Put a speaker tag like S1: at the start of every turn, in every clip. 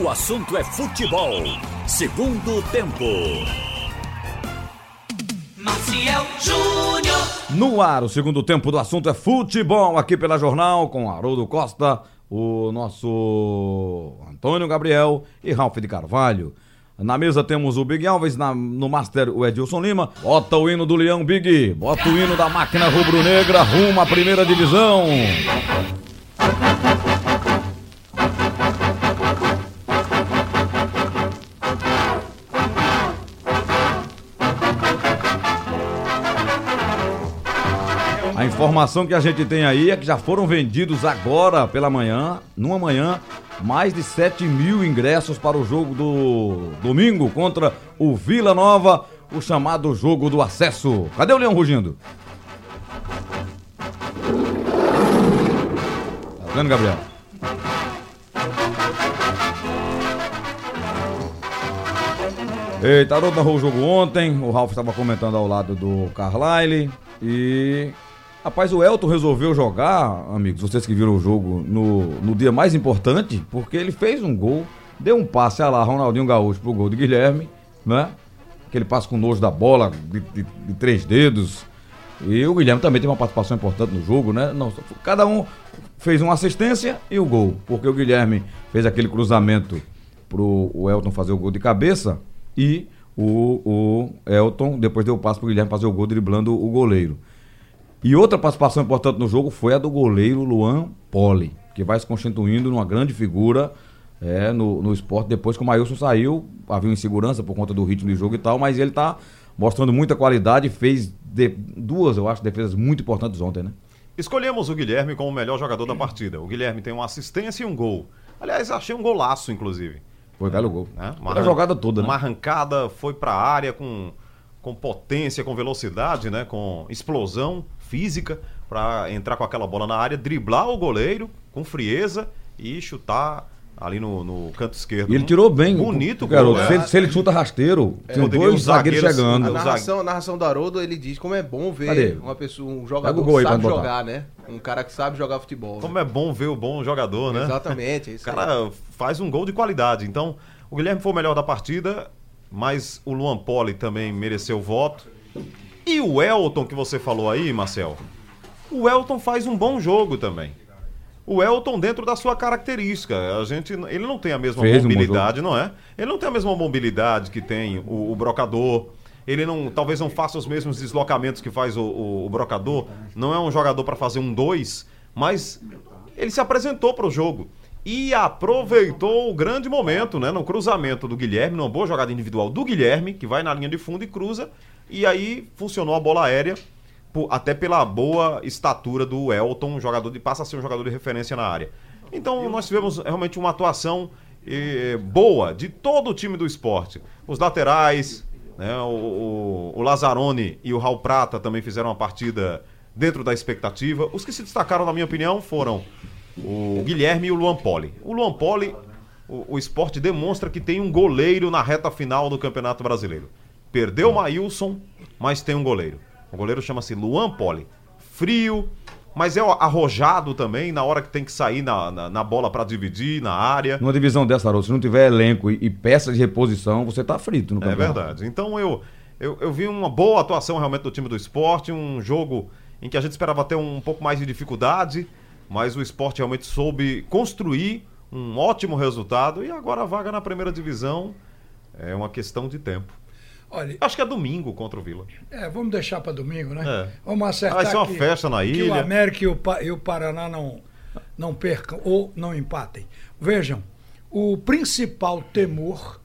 S1: O assunto é futebol. Segundo tempo.
S2: Maciel Júnior.
S3: No ar, o segundo tempo do assunto é futebol, aqui pela Jornal, com Haroldo Costa, o nosso Antônio Gabriel e Ralf de Carvalho. Na mesa temos o Big Alves, na- no Master o Edilson Lima. Bota o hino do Leão Big, bota o hino da máquina rubro-negra, rumo à primeira divisão. A informação que a gente tem aí é que já foram vendidos agora pela manhã, numa manhã, mais de 7 mil ingressos para o jogo do domingo contra o Vila Nova, o chamado jogo do acesso. Cadê o Leão rugindo? Tá vendo, Gabriel? Eita, Haroldo narrou o jogo ontem, o Ralf estava comentando ao lado do Carlyle e... Rapaz, o Elton resolveu jogar, amigos, vocês que viram o jogo, no, no dia mais importante, porque ele fez um gol, deu um passe, olha lá, Ronaldinho Gaúcho pro gol de Guilherme, né? Aquele passe com nojo da bola, de, de- de três dedos. E o Guilherme também teve uma participação importante no jogo, né? Não, cada um fez uma assistência e o gol, porque o Guilherme fez aquele cruzamento pro o Elton fazer o gol de cabeça e o, o Elton depois deu o passe pro Guilherme fazer o gol driblando o goleiro. E outra participação importante no jogo foi a do goleiro Luan Poli, que vai se constituindo numa grande figura é, no, no esporte. Depois que o Maílson saiu, havia uma insegurança por conta do ritmo de jogo e tal, mas ele tá mostrando muita qualidade e fez de- duas, eu acho, defesas muito importantes ontem, né?
S4: Escolhemos o Guilherme como o melhor jogador da partida. O Guilherme tem uma assistência e um gol. Aliás, achei um golaço, inclusive.
S3: Foi belo gol.
S4: né?
S3: Toda a jogada toda, né?
S4: Uma arrancada, foi pra área com, com potência, com velocidade, né? Com explosão física pra entrar com aquela bola na área, driblar o goleiro com frieza e chutar ali no, no canto esquerdo.
S3: E ele tirou bem.
S4: Bonito,
S3: o garoto.
S4: gol,
S3: Se,
S4: né?
S3: ele, se ele chuta rasteiro, tem
S4: poderia
S3: dois
S4: os
S3: zagueiros
S4: zagueiros-
S3: chegando.
S5: A narração, a narração do Haroldo, ele diz como é bom ver
S3: Cadê?
S5: uma pessoa, um jogador
S3: aí
S5: que sabe
S3: botar.
S5: jogar, né? Um cara que sabe jogar futebol.
S4: Como é bom ver o bom jogador, né?
S5: Exatamente, é isso
S4: O cara faz um gol de qualidade. Então, o Guilherme foi o melhor da partida, mas o Luan Poli também mereceu o voto. E o Elton, que você falou aí, Marcel, o Elton faz um bom jogo também. O Elton, dentro da sua característica, a gente, ele não tem a mesma
S3: Fez um
S4: mobilidade, não é? Ele não tem a mesma mobilidade que tem o, o brocador. Ele não, talvez não faça os mesmos deslocamentos que faz o, o- o brocador. Não é um jogador para fazer um dois, mas ele se apresentou para o jogo e aproveitou o grande momento, né? No cruzamento do Guilherme, numa boa jogada individual do Guilherme, que vai na linha de fundo e cruza. E aí funcionou a bola aérea, até pela boa estatura do Elton, jogador de passa a ser um jogador de referência na área. Então nós tivemos realmente uma atuação eh, boa de todo o time do esporte. Os laterais, né, o, o, o Lazzaroni e o Raul Prata também fizeram uma partida dentro da expectativa. Os que se destacaram, na minha opinião, foram o Guilherme e o Luan Poli. O Luan Poli, o, o esporte demonstra que tem um goleiro na reta final do Campeonato Brasileiro. Perdeu o Maílson, mas tem um goleiro. O goleiro chama-se Luan Poli. Frio, mas é arrojado também na hora que tem que sair na, na, na bola para dividir, na área.
S3: Numa divisão dessa, Haroldo, se não tiver elenco e, e peça de reposição, você tá frito no
S4: É
S3: campeonato.
S4: verdade. Então eu, eu, eu vi uma boa atuação realmente do time do esporte, um jogo em que a gente esperava ter um pouco mais de dificuldade, mas o esporte realmente soube construir um ótimo resultado e agora a vaga na primeira divisão é uma questão de tempo.
S6: Olha,
S4: Acho que é domingo contra o Vila.
S6: é, vamos deixar para domingo, né?
S4: É.
S6: Vamos acertar
S4: Vai ser uma
S6: que-
S4: festa na
S6: que o
S4: ilha.
S6: América e o, Pa- e o Paraná não, não percam ou não empatem. Vejam, o principal temor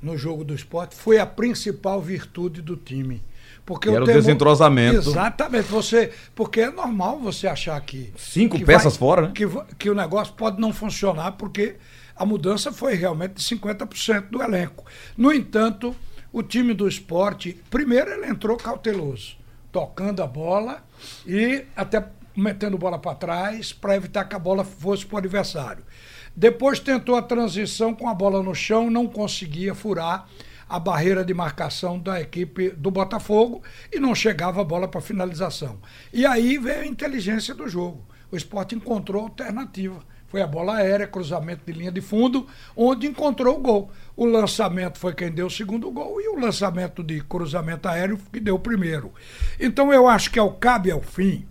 S6: no jogo do esporte foi a principal virtude do time. Porque
S3: Que era o desentrosamento.
S6: Exatamente. Você, porque é normal você achar que.
S3: Cinco
S6: que
S3: peças fora, né?
S6: Que, que o negócio pode não funcionar, porque a mudança foi realmente de 50% do elenco. No entanto, o time do esporte, primeiro ele entrou cauteloso, tocando a bola e até metendo bola para trás para evitar que a bola fosse para o adversário. Depois tentou a transição com a bola no chão, não conseguia furar a barreira de marcação da equipe do Botafogo e não chegava a bola para finalização. E aí veio a inteligência do jogo. O esporte encontrou alternativa Foi a bola aérea, cruzamento de linha de fundo, onde encontrou o gol. O lançamento foi quem deu o segundo gol e o lançamento de cruzamento aéreo que deu o primeiro. Então eu acho que ao cabe ao fim,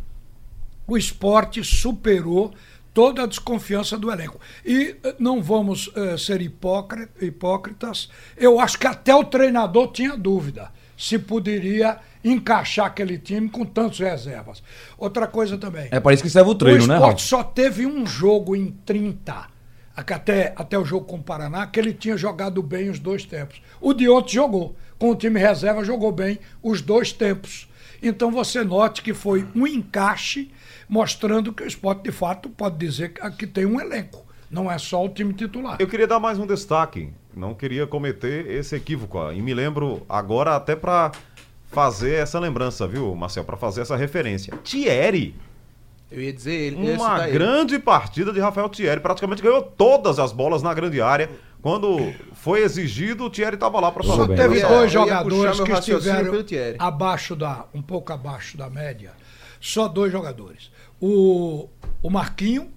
S6: o esporte superou toda a desconfiança do elenco. E eh, não vamos eh, ser hipócri- hipócritas, eu acho que até o treinador tinha dúvida se poderia encaixar aquele time com tantos reservas. Outra coisa também.
S3: É para isso que serve o treino,
S6: o
S3: né,
S6: só teve um jogo em 30. aque- Até, até o jogo com o Paraná, que ele tinha jogado bem os dois tempos. O de ontem jogou. Com o time reserva, jogou bem os dois tempos. Então você note que foi um encaixe, mostrando que o esporte, de fato, pode dizer que que tem um elenco. Não é só o time titular.
S4: Eu queria dar mais um destaque. Não queria cometer esse equívoco. E me lembro agora até pra fazer essa lembrança, viu, Marcel? Pra fazer essa referência. Thierry.
S5: Eu ia dizer ele.
S4: Uma
S5: citar ele.
S4: grande partida de Rafael Thierry. Praticamente ganhou todas as bolas na grande área. Quando foi exigido, o Thierry estava lá pra
S3: Só
S4: fazer.
S6: Só teve dois jogadores que estiveram abaixo da, um pouco abaixo da média. Só dois jogadores. O, o Marquinho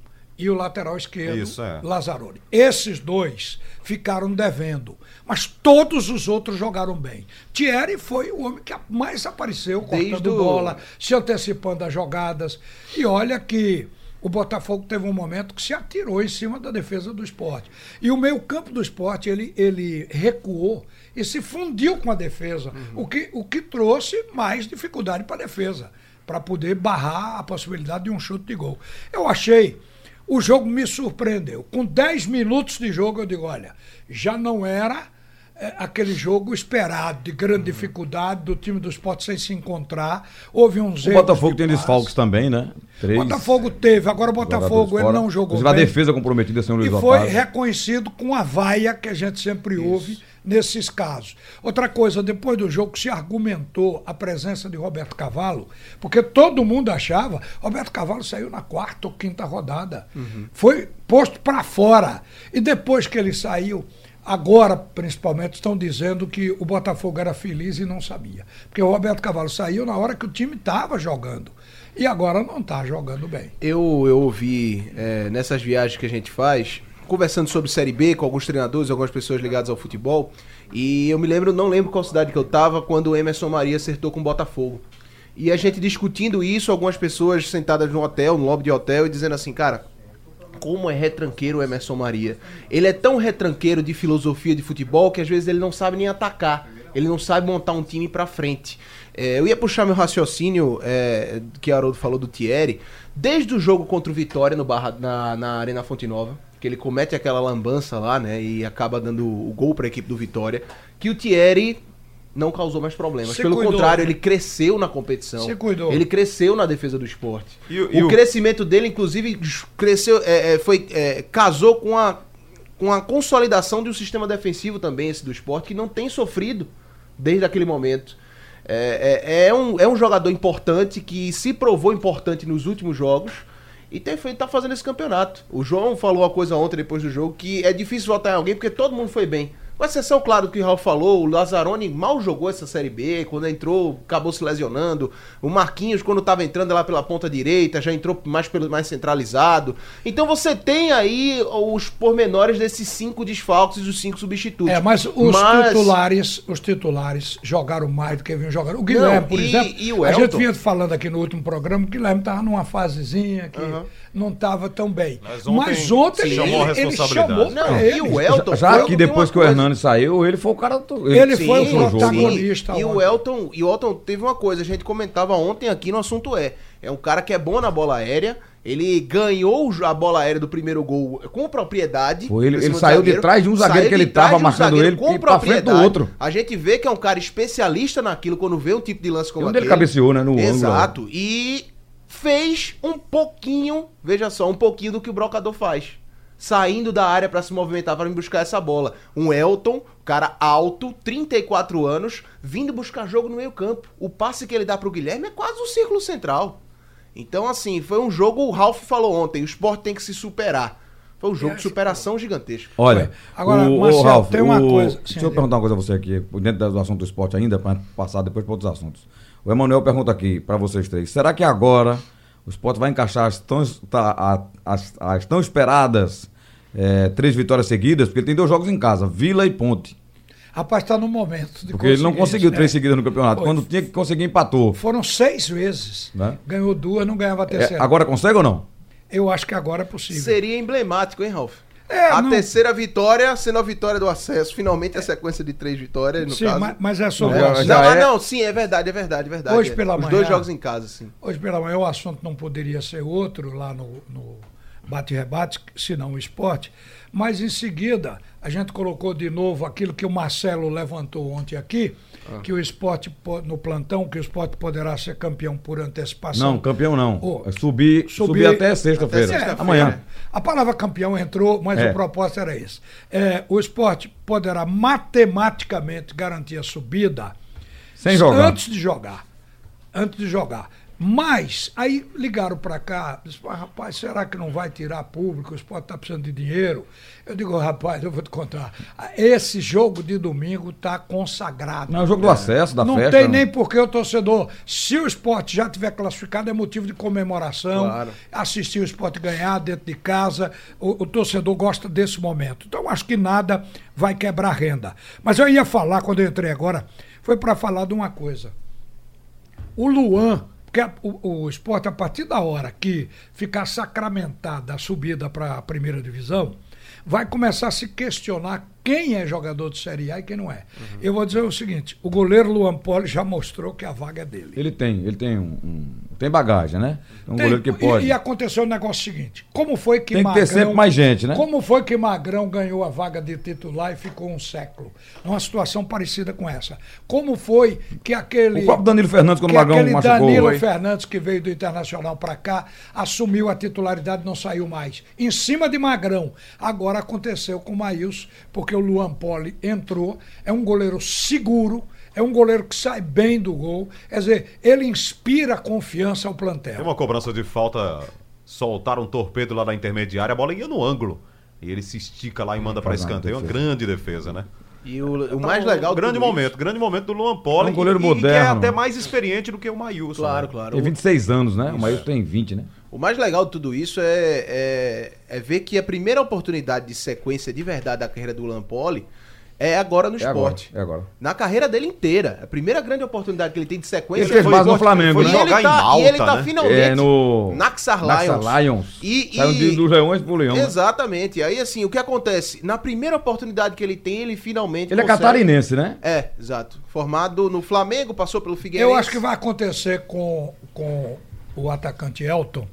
S6: e o lateral esquerdo,
S4: Isso, é.
S6: Lazzaroni. Esses dois ficaram devendo. Mas todos os outros jogaram bem. Thierry foi o homem que mais apareceu,
S5: Desde
S6: cortando
S5: o-
S6: bola, se antecipando as jogadas. E olha que o Botafogo teve um momento que se atirou em cima da defesa do esporte. E o meio-campo do esporte, ele, ele recuou e se fundiu com a defesa, o, que, o que trouxe mais dificuldade para a defesa, para poder barrar a possibilidade de um chute de gol. Eu achei. O jogo me surpreendeu. Com 10 minutos de jogo, eu digo: olha, já não era é, aquele jogo esperado, de grande dificuldade, do time do esporte sem se encontrar. Houve uns
S3: O
S6: erros
S3: Botafogo
S6: de
S3: tem desfalques também, né? Três
S6: Botafogo teve, agora o Botafogo ele não jogou
S3: Inclusive, a defesa comprometida sem o Luiz
S6: E foi
S3: Otávio.
S6: reconhecido com a vaia que a gente sempre ouve nesses casos. Outra coisa, depois do jogo se argumentou a presença de Roberto Cavalo, porque todo mundo achava, Roberto Cavalo saiu na quarta ou quinta rodada. Foi posto para fora. E depois que ele saiu, agora principalmente estão dizendo que o Botafogo era feliz e não sabia. Porque o Roberto Cavalo saiu na hora que o time estava jogando. E agora não está jogando bem.
S5: Eu, eu ouvi é, nessas viagens que a gente faz, conversando sobre Série B com alguns treinadores, algumas pessoas ligadas ao futebol, e eu me lembro, não lembro qual cidade que eu tava, quando o Emerson Maria acertou com o Botafogo. E a gente discutindo isso, algumas pessoas sentadas no hotel, no lobby de hotel, e dizendo assim, cara, como é retranqueiro o Emerson Maria. Ele é tão retranqueiro de filosofia de futebol que às vezes ele não sabe nem atacar. Ele não sabe montar um time pra frente. É, eu ia puxar meu raciocínio é, que Haroldo falou do Thierry. Desde o jogo contra o Vitória no Barra, na, na Arena Fonte Nova, que ele comete aquela lambança lá, né? E acaba dando o gol pra equipe do Vitória. Que o Thierry não causou mais problemas.
S6: Se
S5: Pelo
S6: cuidou,
S5: contrário,
S6: né?
S5: ele cresceu na competição.
S6: Se cuidou.
S5: Ele cresceu na defesa do esporte.
S4: E o- e o-
S5: crescimento dele, inclusive, cresceu, é, é, foi, é, casou com a, com a consolidação de um sistema defensivo também, esse do esporte, que não tem sofrido desde aquele momento. É, é, é um, é um jogador importante que se provou importante nos últimos jogos e tem feito, tá fazendo esse campeonato. O João falou uma coisa ontem depois do jogo que é difícil votar em alguém porque todo mundo foi bem. Com exceção, claro, do que o Raul falou, o Lazzaroni mal jogou essa Série B, quando entrou, acabou se lesionando. O Marquinhos, quando estava entrando lá pela ponta direita, já entrou mais, pelo, mais centralizado. Então você tem aí os pormenores desses cinco desfalques e os cinco substitutos.
S6: É, mas os
S5: Mas-
S6: titulares, os titulares jogaram mais do que vinham jogando. O Guilherme,
S5: Não,
S6: por
S5: e-
S6: exemplo,
S5: e o
S6: a gente vinha falando aqui no último programa, o Guilherme estava numa fasezinha que não estava tão bem.
S4: Mas
S6: Mas
S4: ontem
S6: ontem,
S4: se chamou a
S6: ele, ele
S4: responsabilidade.
S6: chamou
S5: Não,
S6: pra
S5: e
S6: ele.
S5: o Elton.
S3: Já
S5: o
S3: que depois que o
S5: coisa-
S3: Hernani saiu, ele foi o cara. do-
S6: Ele foi o protagonista
S5: E o. Elton, e o Elton teve uma coisa, a gente comentava ontem aqui no assunto é, é um cara que é bom na bola aérea, ele ganhou a bola aérea do primeiro gol com propriedade.
S3: Foi, ele- ele saiu de trás de um zagueiro que ele
S5: de trás
S3: tava
S5: de um
S3: marcando ele
S5: com
S3: e pra frente do
S5: propriedade.
S3: outro.
S5: A gente vê que é um cara especialista naquilo quando vê um tipo de lance como
S3: E onde ele
S5: aquele.
S3: cabeceou, né, no ângulo.
S5: Exato. E fez um pouquinho, veja só, um pouquinho do que o brocador faz. Saindo da área pra se movimentar para buscar essa bola. Um Elton, cara alto, 34 anos, vindo buscar jogo no meio-campo. O passe que ele dá pro Guilherme é quase um círculo central. Então, assim, foi um jogo, o Ralf falou ontem, o esporte tem que se superar. Foi um jogo de superação gigantesco.
S3: Olha,
S6: Agora,
S3: o,
S6: Marcelo,
S3: o Ralf,
S6: tem uma
S3: o-
S6: coisa-
S3: Deixa
S6: Sim,
S3: eu
S6: Diego.
S3: perguntar uma coisa a você aqui, dentro do assunto do esporte ainda, para passar depois para outros assuntos. O Emanuel pergunta aqui para vocês três: será que agora O esporte vai encaixar as tão, tá, as, as tão esperadas é, três vitórias seguidas, porque ele tem dois jogos em casa, Vila e Ponte.
S6: Rapaz, está no momento de
S3: Porque ele não conseguiu
S6: isso,
S3: três
S6: né?
S3: seguidas no campeonato.
S6: Foi.
S3: Quando tinha que conseguir, empatou.
S6: Foram seis vezes.
S3: Né?
S6: Ganhou duas, não ganhava a
S3: É,
S6: terceira.
S3: agora consegue ou não?
S6: Eu acho que agora é possível.
S5: Seria emblemático, hein, Ralf?
S6: É,
S5: a
S6: não-
S5: terceira vitória sendo a vitória do acesso. Finalmente a sequência de três vitórias, no
S6: Sim,
S5: caso.
S6: mas, mas é sobre
S3: É,
S5: Não,
S6: assunto.
S3: já
S5: ah,
S3: é-
S5: não, sim, é verdade, é verdade, é verdade.
S6: Hoje
S5: É.
S6: pela
S5: Os
S6: manhã-
S5: dois jogos em casa, sim.
S6: Hoje pela manhã o assunto não poderia ser outro lá no, no bate-rebate, senão o esporte. Mas em seguida, a gente colocou de novo aquilo que o Marcelo levantou ontem aqui,
S3: Ah.
S6: que o esporte, po- no plantão, que o esporte poderá ser campeão por antecipação.
S3: Não, campeão não.
S6: Ô,
S3: É subir, subir,
S6: subir-
S3: até sexta-feira.
S5: até sexta-feira.
S3: Amanhã.
S6: A palavra campeão entrou, mas
S3: É.
S6: o propósito era esse. É, o esporte poderá matematicamente garantir a subida
S3: Sem jogar.
S6: antes de jogar. Antes de jogar. Mas, aí ligaram para cá, disse, "Mas, rapaz, será que não vai tirar público? O esporte está precisando de dinheiro. Eu digo, rapaz, eu vou te contar. Esse jogo de domingo está consagrado.
S3: Não, é o jogo do acesso, da
S6: não
S3: festa.
S6: tem
S3: não.
S6: nem porque o torcedor, se o esporte já tiver classificado, é motivo de comemoração.
S5: Claro.
S6: Assistir o esporte ganhar dentro de casa, o, o torcedor gosta desse momento. Então, acho que nada vai quebrar renda. Mas eu ia falar, quando eu entrei agora, foi para falar de uma coisa. O Luan, porque o, o esporte, a partir da hora que ficar sacramentada a subida para a primeira divisão, vai começar a se questionar quem é jogador de Série A e quem não é. Eu vou dizer o seguinte: o goleiro Luan Poli já mostrou que a vaga é dele.
S3: Ele tem, ele tem um, um- tem bagagem, né? Um
S6: Tem-
S3: goleiro que
S6: e-
S3: pode.
S6: E, aconteceu o negócio seguinte: como foi que
S3: Tem que ter sempre mais gente, né?
S6: Como foi que Magrão ganhou a vaga de titular e ficou um século? Numa situação parecida com essa. Como foi que aquele.
S3: O próprio Danilo Fernandes, quando
S6: que
S3: o Magrão
S6: aquele
S3: machucou.
S6: Danilo
S3: Foi.
S6: Fernandes, que veio do Internacional para cá, assumiu a titularidade e não saiu mais. Em cima de Magrão. Agora aconteceu com o Maílson, porque o Luan Poli entrou, é um goleiro seguro, é um goleiro que sai bem do gol. Quer dizer, ele inspira confiança ao
S4: Tem
S6: plantel.
S4: uma cobrança de falta, soltaram um torpedo lá na intermediária, a bola ia no ângulo. E ele se estica lá e manda pra
S3: Faz uma
S4: escanteio. Uma
S3: defesa.
S4: grande defesa, né?
S5: E o, o mais legal.
S4: Um
S5: de
S4: grande
S5: tudo
S4: momento,
S5: isso-
S4: grande momento do Luan Poli.
S3: É um goleiro
S4: e- e que é
S3: moderno.
S4: até mais experiente do que o Maílson.
S5: Claro,
S4: né?
S5: claro.
S3: Tem 26 anos, né? O Maílson tem 20, né?
S5: O mais legal de tudo isso é, é, é ver que a primeira oportunidade de sequência de verdade da carreira do Lampoli é agora no
S3: É agora.
S5: esporte.
S3: É agora.
S5: Na carreira dele inteira. A primeira grande oportunidade que ele tem de sequência
S3: Ele fez
S5: foi
S3: base no. Flamengo,
S5: e
S3: né?
S5: ele
S4: Jogar em
S5: tá,
S4: Malta,
S5: e ele tá
S4: né?
S5: finalmente
S3: É no.
S5: Naxar
S3: Naxar
S5: Lions.
S3: Lions.
S5: E-
S3: Saiu
S5: e-
S3: dos Leões pro Leão. né?
S5: Exatamente. Aí assim, o que acontece? Na primeira oportunidade que ele tem, ele finalmente
S3: Ele é
S5: consegue-
S3: catarinense, né?
S5: É, exato. Formado no Flamengo, passou pelo Figueirense.
S6: Eu acho que vai acontecer com, com o atacante Elton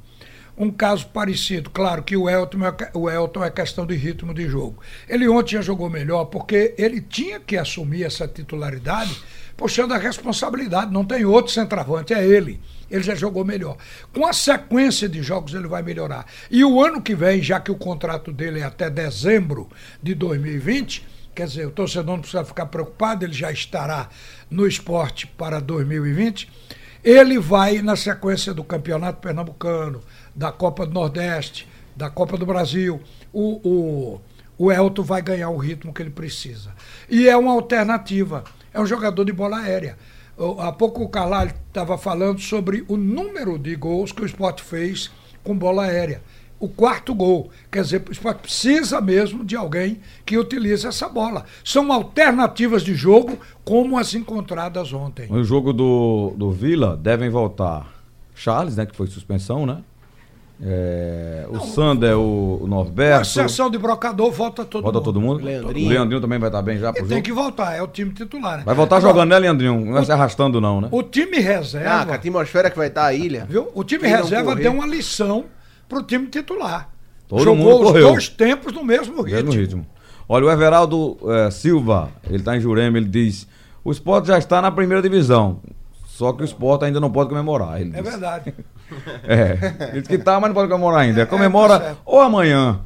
S6: um caso parecido. Claro que o Elton, é, o Elton é questão de ritmo de jogo. Ele ontem já jogou melhor porque ele tinha que assumir essa titularidade puxando a responsabilidade. Não tem outro centroavante, é ele. Ele já jogou melhor. Com a sequência de jogos, ele vai melhorar. E o ano que vem, já que o contrato dele é até dezembro de 2020, Quer dizer, o torcedor não precisa ficar preocupado, ele já estará no esporte para 2020. Ele vai na sequência do Campeonato Pernambucano, da Copa do Nordeste, da Copa do Brasil. O, o, o Elton vai ganhar o ritmo que ele precisa. E é uma alternativa. É um jogador de bola aérea. Há pouco o Carlalho estava falando sobre o número de gols que o esporte fez com bola aérea o quarto gol. Quer dizer, o esporte precisa mesmo de alguém que utilize essa bola. São alternativas de jogo como as encontradas ontem.
S3: No jogo do, do Vila, devem voltar Charles, né? Que foi suspensão, né? É, o Sander, o, o
S6: Com
S3: Norberto.
S6: exceção de brocador, volta todo
S3: Volta
S6: mundo.
S3: todo mundo?
S5: Leandrinho.
S3: O Leandrinho também vai estar bem já pro
S6: Ele tem que voltar, é o time titular. Né?
S3: Vai voltar
S6: Agora,
S3: jogando, né, Leandrinho? Não vai se arrastando, não, né?
S6: O time
S5: Ah,
S6: reserva,
S5: com a atmosfera que vai estar a ilha.
S6: viu? O time
S5: Quem não
S6: reserva deu uma lição pro time titular.
S3: Todo
S6: Jogou
S3: mundo
S6: os
S3: correu.
S6: dois tempos no mesmo ritmo.
S3: Mesmo ritmo. Olha, o Everaldo eh, Silva, ele tá em Jurema, ele diz: o esporte já está na primeira divisão. Só que o esporte ainda não pode comemorar.
S6: É verdade.
S3: É, ele diz que tá, mas não pode comemorar ainda. Comemora
S6: tá certo.
S3: ou amanhã,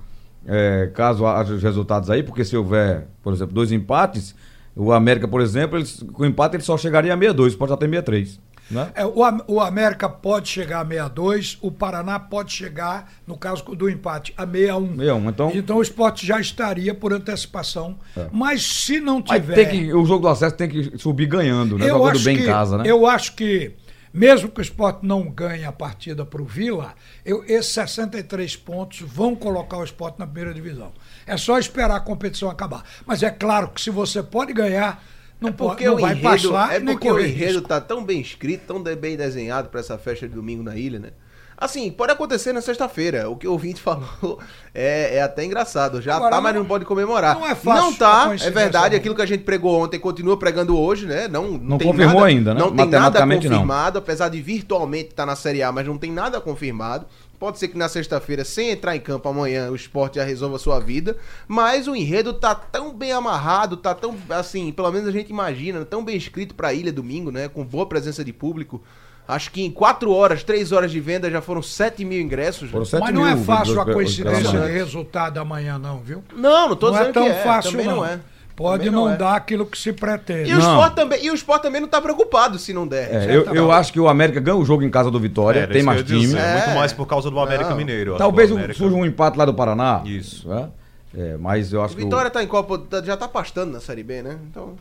S3: é, caso haja os resultados aí, porque se houver, por exemplo, dois empates, o América, por exemplo, com o empate ele só chegaria a 62, pode já ter 63. Né?
S6: É, o, o América pode chegar a 62, o Paraná pode chegar, no caso do empate, a 61.
S3: 61, então-
S6: então o esporte já estaria por antecipação. Mas se não tiver.
S3: tem que, o jogo do acesso tem que subir ganhando, né?
S6: eu
S3: Jogando
S6: acho
S3: bem
S6: que,
S3: em casa, né?
S6: Eu acho que mesmo que o esporte não ganhe a partida para o Vila, eu, esses 63 pontos vão colocar o esporte na primeira divisão. É só esperar a competição acabar. Mas é claro que se você pode ganhar, não, pode,
S5: Porque
S6: não
S5: o
S6: vai
S5: enredo,
S6: passar
S5: é porque o enredo
S6: risco.
S5: tá tão bem escrito, tão bem desenhado pra essa festa de domingo na ilha, né? Assim, pode acontecer na sexta-feira. O que o ouvinte falou é, é até engraçado. Já
S6: Agora,
S5: tá, mas
S6: não-
S5: não pode comemorar.
S6: não é fácil
S5: Não tá, é verdade. Aquilo que a gente pregou ontem continua pregando hoje, né? Não, não,
S3: confirmou
S5: nada,
S3: ainda, né?
S5: Não tem nada
S3: Matematicamente, não.
S5: confirmado, apesar de virtualmente estar na Série A, mas não tem nada confirmado. Pode ser que na sexta-feira, sem entrar em campo amanhã, o esporte já resolva a sua vida. Mas o enredo tá tão bem amarrado, tá tão, assim, pelo menos a gente imagina, tão bem escrito pra ilha domingo, né? Com boa presença de público. Acho que em 4 horas, 3 horas de venda já foram 7 mil ingressos.
S3: Foram 7
S6: Mas não é fácil a coincidência de resultado amanhã, não, viu?
S5: Não, não tô
S6: não
S5: dizendo
S6: é tão
S5: que é.
S6: fácil,
S5: também
S6: não.
S5: não é.
S6: Pode
S5: Também
S6: não,
S5: é.
S6: dar aquilo que se pretende.
S5: E o,
S3: Não.
S5: Sport também, e o Sport também não tá preocupado se não der.
S3: É, eu, eu acho que o América ganha o jogo em casa do Vitória, tem mais
S4: dizer,
S3: time.
S5: É.
S4: Muito mais por causa do América
S5: Não.
S4: Mineiro.
S3: Talvez
S4: o América-
S3: surja um empate lá do Paraná.
S4: Isso.
S3: É, mas eu acho
S5: O
S3: que.
S5: Vitória tá em Copa, tá- já tá pastando na Série B, né? Então,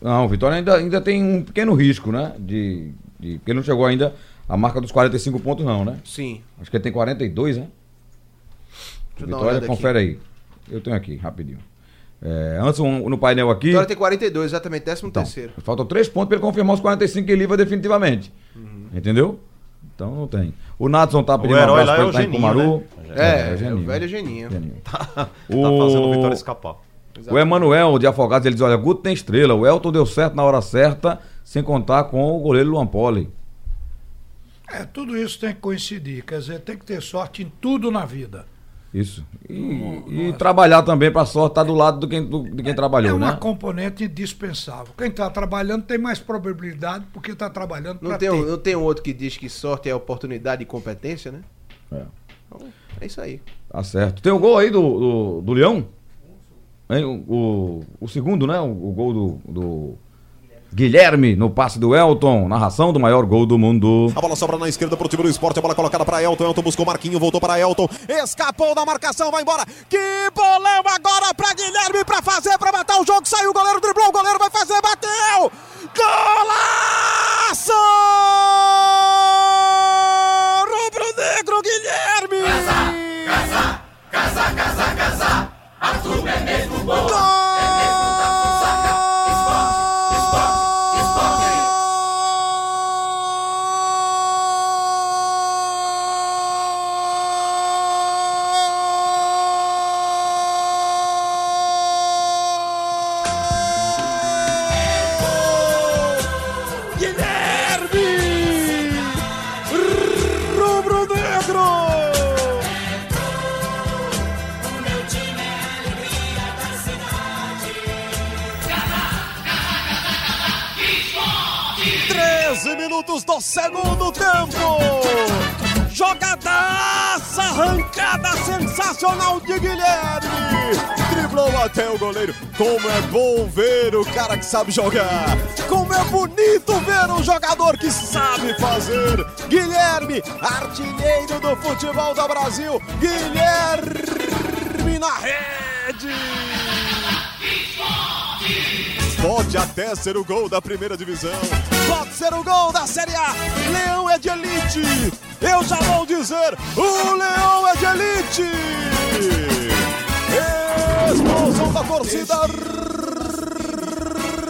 S3: O... Não, o Vitória ainda, ainda tem um pequeno risco, né? De, de... Porque não chegou ainda a marca dos 45 pontos, não, né?
S5: sim.
S3: Acho que ele tem 42, né?
S5: Deixa
S3: Vitória,
S5: olhada aqui.
S3: confere aí. Eu tenho aqui, rapidinho. É, antes, um- no painel aqui.
S5: Vitória tem 42, exatamente, 13
S3: Então,
S5: terceiro.
S3: faltam três pontos para ele confirmar os 45 que ele livra definitivamente.
S5: Uhum.
S3: Entendeu? Então não tem. O Natson tá pedindo
S4: O herói
S3: um
S4: lá
S3: abraço
S4: é o
S3: pra ele tá em
S4: Geninho,
S3: Cumaru.
S5: É, é o velho Geninho.
S3: Geninho.
S4: Tá fazendo o Vitória escapar.
S3: O Emanuel de Afogados, ele diz, olha, Guto tem estrela, o Elton deu certo na hora certa, sem contar com o goleiro Luan Poli.
S6: É, tudo isso tem que coincidir. Quer dizer, tem que ter sorte em tudo na vida.
S3: Isso. E, e trabalhar também pra sorte estar do lado do quem, do- de quem
S6: É
S3: trabalhou,
S6: uma
S3: né?
S6: componente indispensável. Quem está trabalhando tem mais probabilidade porque está trabalhando
S5: Não
S6: para
S5: tem,
S6: ter.
S5: um, não tem um outro que diz que sorte é oportunidade e competência, né?
S3: É,
S5: Então, é isso aí.
S3: tá certo. Tem o gol aí do, do, do Leão? Hein? O, o, o segundo, né? O, o gol do, do Guilherme no passe do Elton, narração do maior gol do mundo.
S7: A bola sobra na esquerda pro time do esporte. A bola colocada para Elton. Elton buscou Marquinho, voltou para Elton. Escapou da marcação, vai embora. Que bolão agora para Guilherme para fazer, para matar o jogo. Saiu o goleiro, driblou o goleiro, sensacional de Guilherme! Driblou até o goleiro. Como é bom ver o cara que sabe jogar! Como é bonito ver um jogador que sabe fazer! Guilherme, artilheiro do futebol do Brasil! Guilherme na rede! Pode até ser o gol da primeira divisão. Pode ser o gol da Série A. Leão é de elite. Eu já vou dizer: o Leão torcida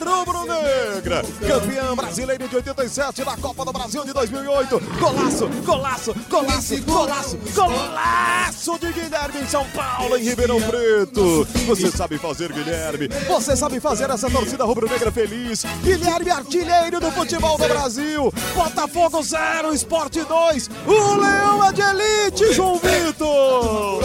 S7: rubro-negra. Campeã brasileira de 87 na Copa do Brasil de 2008. Golaço, golaço, golaço, golaço, golaço de Guilherme em São Paulo, em Ribeirão Preto. Você sabe fazer, Guilherme. Você sabe fazer essa torcida rubro-negra feliz. Guilherme, artilheiro do futebol do Brasil. Botafogo 0, Esporte 2. O Leão é de elite, João Vitor.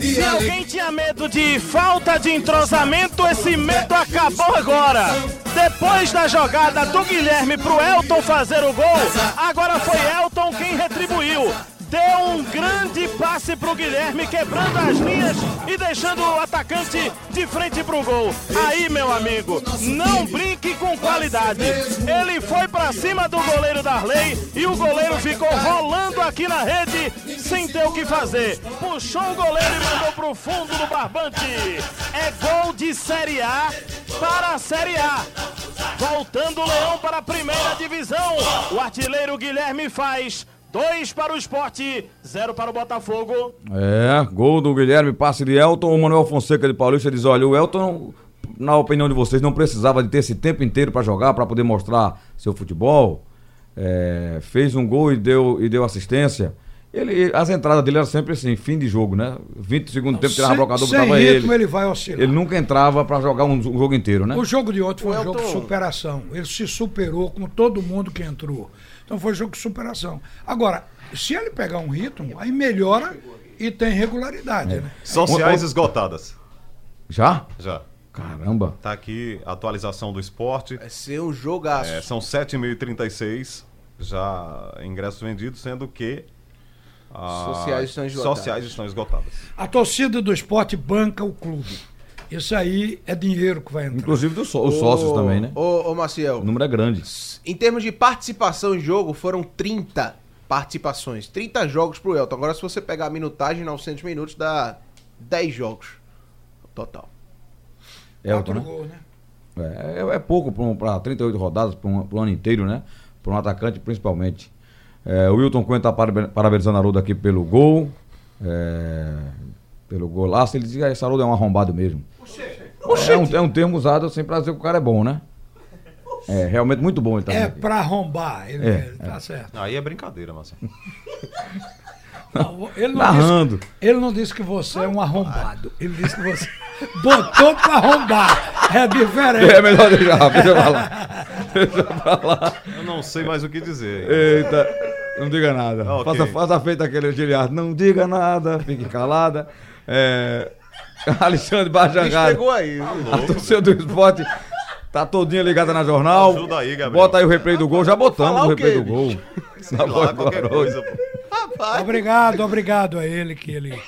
S8: Se alguém tinha medo de falta de entrosamento, esse medo acabou agora. Depois da jogada do Guilherme pro Elton fazer o gol, agora foi Elton quem retribuiu. Deu um grande passe pro Guilherme, quebrando as linhas e deixando o atacante de frente pro gol. Aí, meu amigo, não brinque com qualidade. Ele foi pra cima do goleiro Darley e o goleiro ficou rolando aqui na rede sem ter o que fazer. Puxou o goleiro e mandou pro fundo do barbante. É gol de Série A para a Série A. Voltando o Leão para a primeira divisão. O artilheiro Guilherme faz dois para o esporte, zero para o Botafogo.
S3: É, gol do Guilherme, passe de Elton. O Manuel Fonseca de Paulista diz: olha, o Elton, na opinião de vocês, não precisava de ter esse tempo inteiro para jogar, para poder mostrar seu futebol. É, fez um gol e deu, e deu assistência. Ele, as entradas dele eram sempre assim, fim de jogo, né? 20 segundos tempo, tirava
S6: Sem-
S3: blocador,
S6: sem
S3: botava
S6: ritmo,
S3: ele.
S6: ele vai oscilar.
S3: Ele nunca entrava para jogar um, um jogo inteiro, né?
S6: O jogo de ontem foi
S5: O
S6: um jogo de
S5: Elton-
S6: superação. Ele se superou com todo mundo que entrou. Então foi jogo de superação. Agora, se ele pegar um ritmo, aí melhora e tem regularidade, né?
S4: Sociais esgotadas.
S3: Já?
S4: Já.
S3: Caramba.
S4: Tá aqui a atualização do esporte.
S5: Vai ser um jogaço.
S4: É, são 7.036 já ingressos vendidos, sendo que as
S5: Sociais estão esgotadas.
S4: sociais estão esgotadas.
S6: A torcida do esporte banca o clube. Isso aí é dinheiro que vai entrar.
S3: Inclusive dos só- os sócios também, né?
S5: Ô, ô Maciel,
S3: O número é grande.
S5: em termos de participação em jogo, foram 30 participações. 30 jogos pro Elton. Agora, se você pegar a minutagem, 900 minutos, dá 10 jogos total.
S3: Elton, né?
S6: gols, né?
S3: É, é- é pouco para 38 rodadas, para um, pra um ano inteiro, né? Para um atacante, principalmente. É, o Wilton Cunha está parabenizando a Haroldo aqui pelo gol. é, pelo golaço. Ele diz que esse Haroldo é um arrombado mesmo. É um, é um termo usado assim para dizer que o cara é bom, né? É realmente muito bom ele tá
S6: É
S3: aqui.
S6: pra arrombar. Ele,
S3: É,
S6: tá certo.
S4: Aí é brincadeira, Marcelo.
S6: Não, ele, não
S3: Narrando.
S6: disse, ele não disse que você é um arrombado. Ele disse que você botou pra arrombar. É diferente.
S3: É melhor deixar, deixa eu falar. Deixa eu falar.
S4: Eu não sei mais o que dizer.
S3: Eita, não diga nada.
S4: Ok.
S3: Faça, faça feita aquele Giliardo. Não diga nada, fique calada. É, Alexandre Bajangar.
S5: pegou aí.
S3: A torcida do esporte tá todinha ligada na jornal.
S4: Ajuda aí, Gabriel.
S3: Bota aí o replay do gol. Já botamos o
S5: o
S3: replay
S5: quê,
S3: do gol.
S4: Sei
S3: Na
S4: lá, qualquer coisa. pô.
S6: Obrigado, obrigado a ele que ele,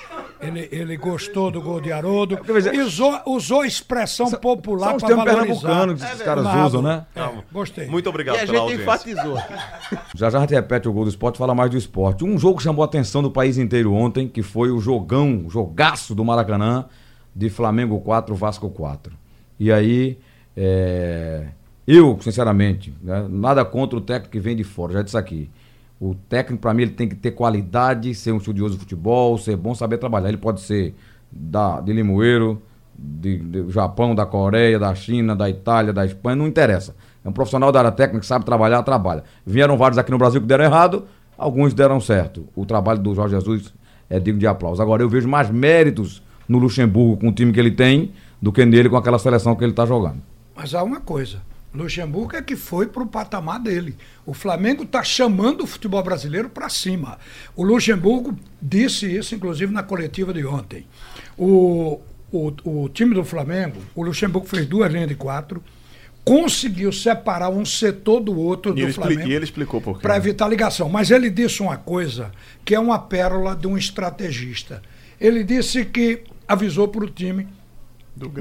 S6: ele, ele gostou do gol de Haroldo. E usou, usou a expressão popular
S3: São os
S6: para valorizar.
S3: pernambucanos que os caras
S6: Bravo.
S3: usam, né?
S6: É, gostei.
S4: Muito
S5: E
S4: obrigado
S5: a
S4: pela
S5: gente
S4: audiência.
S5: enfatizou.
S3: Já já a gente repete o gol do esporte, fala mais do esporte. Um jogo que chamou a atenção do país inteiro ontem, que foi o jogão, o jogaço do Maracanã, de Flamengo 4, Vasco 4. E aí, é, eu, sinceramente, né, nada contra o técnico que vem de fora, já disse aqui. O técnico, para mim, ele tem que ter qualidade, ser um estudioso de futebol, ser bom, saber trabalhar. Ele pode ser da, de Limoeiro, de, do Japão, da Coreia, da China, da Itália, da Espanha, não interessa. É um profissional da área técnica que sabe trabalhar, trabalha. Vieram vários aqui no Brasil que deram errado, alguns deram certo. O trabalho do Jorge Jesus é digno de aplauso. Agora, eu vejo mais méritos no Luxemburgo com o time que ele tem do que nele com aquela seleção que ele está jogando.
S6: Mas há uma coisa. Luxemburgo é que foi para o patamar dele. O Flamengo está chamando o futebol brasileiro para cima. O Luxemburgo disse isso, inclusive, na coletiva de ontem. O, o, o time do Flamengo, o Luxemburgo fez duas linhas de quatro, conseguiu separar um setor do outro
S7: E
S6: do
S7: ele,
S6: Flamengo
S7: e ele explicou por quê.
S6: para evitar ligação. Mas ele disse uma coisa que é uma pérola de um estrategista. Ele disse que avisou para o time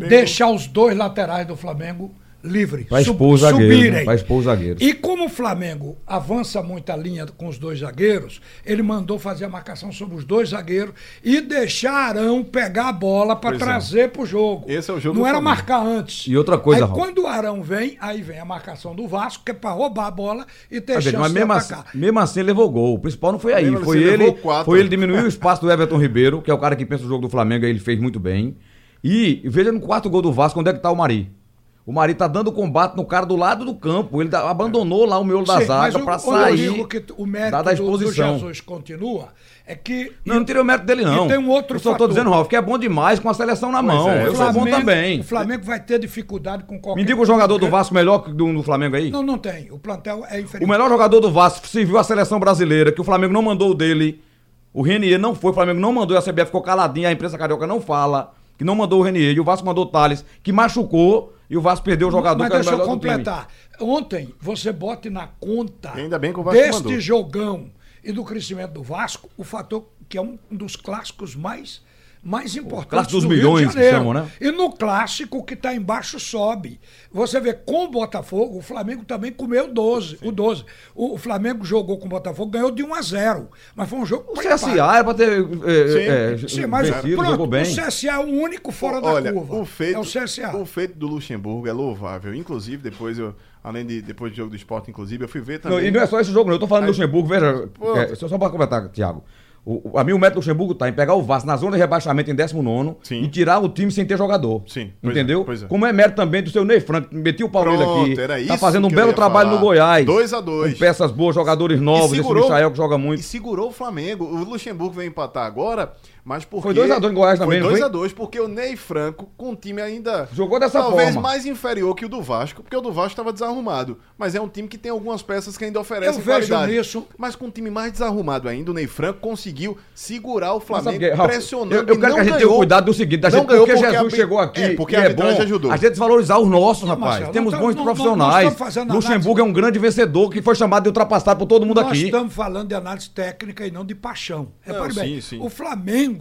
S6: deixar os dois laterais do Flamengo livres.
S3: Para expor os zagueiros.
S6: subirem.
S3: Né? Para expor os zagueiros.
S6: E como o Flamengo avança muito a linha com os dois zagueiros, ele mandou fazer a marcação sobre os dois zagueiros e deixar Arão pegar a bola para
S7: é.
S6: trazer pro jogo.
S7: Esse é o jogo
S6: Não
S7: do
S6: era
S7: Flamengo.
S6: marcar antes.
S3: E outra coisa,
S6: Aí
S3: Raul.
S6: quando o Arão vem, aí vem a marcação do Vasco, que é para roubar a bola e ter
S3: Tá vendo?
S6: chance
S3: Mas mesmo assim, mesmo assim ele levou gol. O principal não foi aí.
S7: Mesmo
S3: Foi
S7: assim,
S3: ele,
S7: levou quatro.
S3: foi ele diminuir o espaço do Everton Ribeiro, que é o cara que pensa o jogo do Flamengo, aí ele fez muito bem. E veja no quarto gol do Vasco, onde é que tá o Mari? O Mari tá dando combate no cara do lado do campo. Ele dá- abandonou lá o miolo da
S6: Sim,
S3: zaga
S6: eu
S3: sair
S6: digo que o mérito
S3: da, da
S6: do-
S3: exposição.
S6: Jesus continua, é que
S3: Não, não tirei o mérito dele, não.
S6: E tem um outro
S3: Eu só tô
S6: fator.
S3: dizendo, Ralf, que é bom demais com a seleção na mão.
S7: é,
S3: eu sou bom também.
S6: O Flamengo vai ter dificuldade com qualquer
S3: Me diga o jogador do Vasco melhor que do, do Flamengo aí.
S6: Não, não tem. O plantel é inferior.
S3: O melhor jogador do Vasco serviu a seleção brasileira, que o Flamengo não mandou o dele. O Renier não foi, o Flamengo não mandou, e a CBF ficou caladinha, a imprensa carioca não fala, que não mandou o Renier. E o Vasco mandou o Thales, que machucou, e o Vasco perdeu o jogador
S6: Mas
S3: que era
S6: deixa eu completar. Ontem, você bote na conta
S7: Ainda bem que o Vasco
S6: deste
S7: mandou.
S6: jogão e do crescimento do Vasco, o fator que é um dos clássicos mais mais importantes
S3: clássico dos
S6: do Rio
S3: milhões
S6: de
S3: que
S6: Janeiro.
S3: chamam, né?
S6: E no clássico, o que está embaixo sobe. Você vê, com o Botafogo, o Flamengo também comeu 12, o 12. O, o Flamengo jogou com o Botafogo, ganhou de 1 a 0 Mas foi um jogo...
S3: O
S6: pra
S3: CSA era pra ter é, é,
S6: Sim, mas
S3: vencido,
S6: pronto,
S3: jogou bem.
S6: o CSA é o único fora da
S7: Olha,
S6: curva.
S7: o feito,
S6: é o CSA.
S7: o feito do Luxemburgo é louvável. Inclusive, depois eu, além de depois do jogo do esporte, inclusive, eu fui ver
S3: Não,
S7: também.
S3: e não é só esse jogo, não. Eu tô falando do
S7: Aí-
S3: Luxemburgo, veja.
S7: Pô.
S3: é, só só pra comentar, Thiago. O, a mim, o método do Luxemburgo tá em pegar o Vasco na zona de rebaixamento em 19
S7: Sim.
S3: e tirar o time sem ter jogador.
S7: Sim, pois é,
S3: Entendeu?
S7: pois é.
S3: Como é mérito também do seu Ney Franco, metiu o
S7: Pronto,
S3: aqui.
S7: era
S3: tá
S7: isso
S3: fazendo um belo trabalho
S7: falar.
S3: no Goiás.
S7: 2 a 2.
S3: Com peças boas, jogadores novos. Esse Michael que joga
S7: E
S3: muito.
S7: segurou o Flamengo. O Luxemburgo veio empatar agora, mas porque...
S3: Foi 2 a 2 em Goiás também, não
S7: Foi
S3: foi?
S7: 2x2, porque o Ney Franco, com um time ainda...
S3: Jogou dessa
S7: talvez
S3: forma.
S7: mais inferior que o do Vasco, porque o do Vasco estava desarrumado. Mas é um time que tem algumas peças que ainda oferecem
S6: Eu vejo
S7: qualidade.
S6: nisso-
S7: Mas com um time mais desarrumado ainda, o Ney Franco conseguiu segurar o Flamengo,
S3: Ralf?
S7: pressionando
S3: Eu, eu
S7: e
S3: quero
S7: não
S3: que a gente tenha cuidado do seguinte, da
S7: Não
S3: gente,
S7: ganhou
S3: porque,
S7: porque
S3: Jesus
S7: a-
S3: chegou aqui
S7: é, porque
S3: e
S7: a
S3: é bom,
S7: ajudou.
S3: a gente desvalorizar os nossos,
S6: Não,
S3: rapaz.
S6: Marcelo,
S3: Temos
S6: não
S3: bons
S6: tá- não- não-
S3: profissionais.
S6: não fazendo
S3: Luxemburgo é um grande vencedor que foi chamado de ultrapassado por todo mundo
S6: Nós
S3: aqui.
S6: estamos falando de análise técnica e não de paixão. Repare
S7: Não,
S6: bem,
S7: sim, sim.
S6: o Flamengo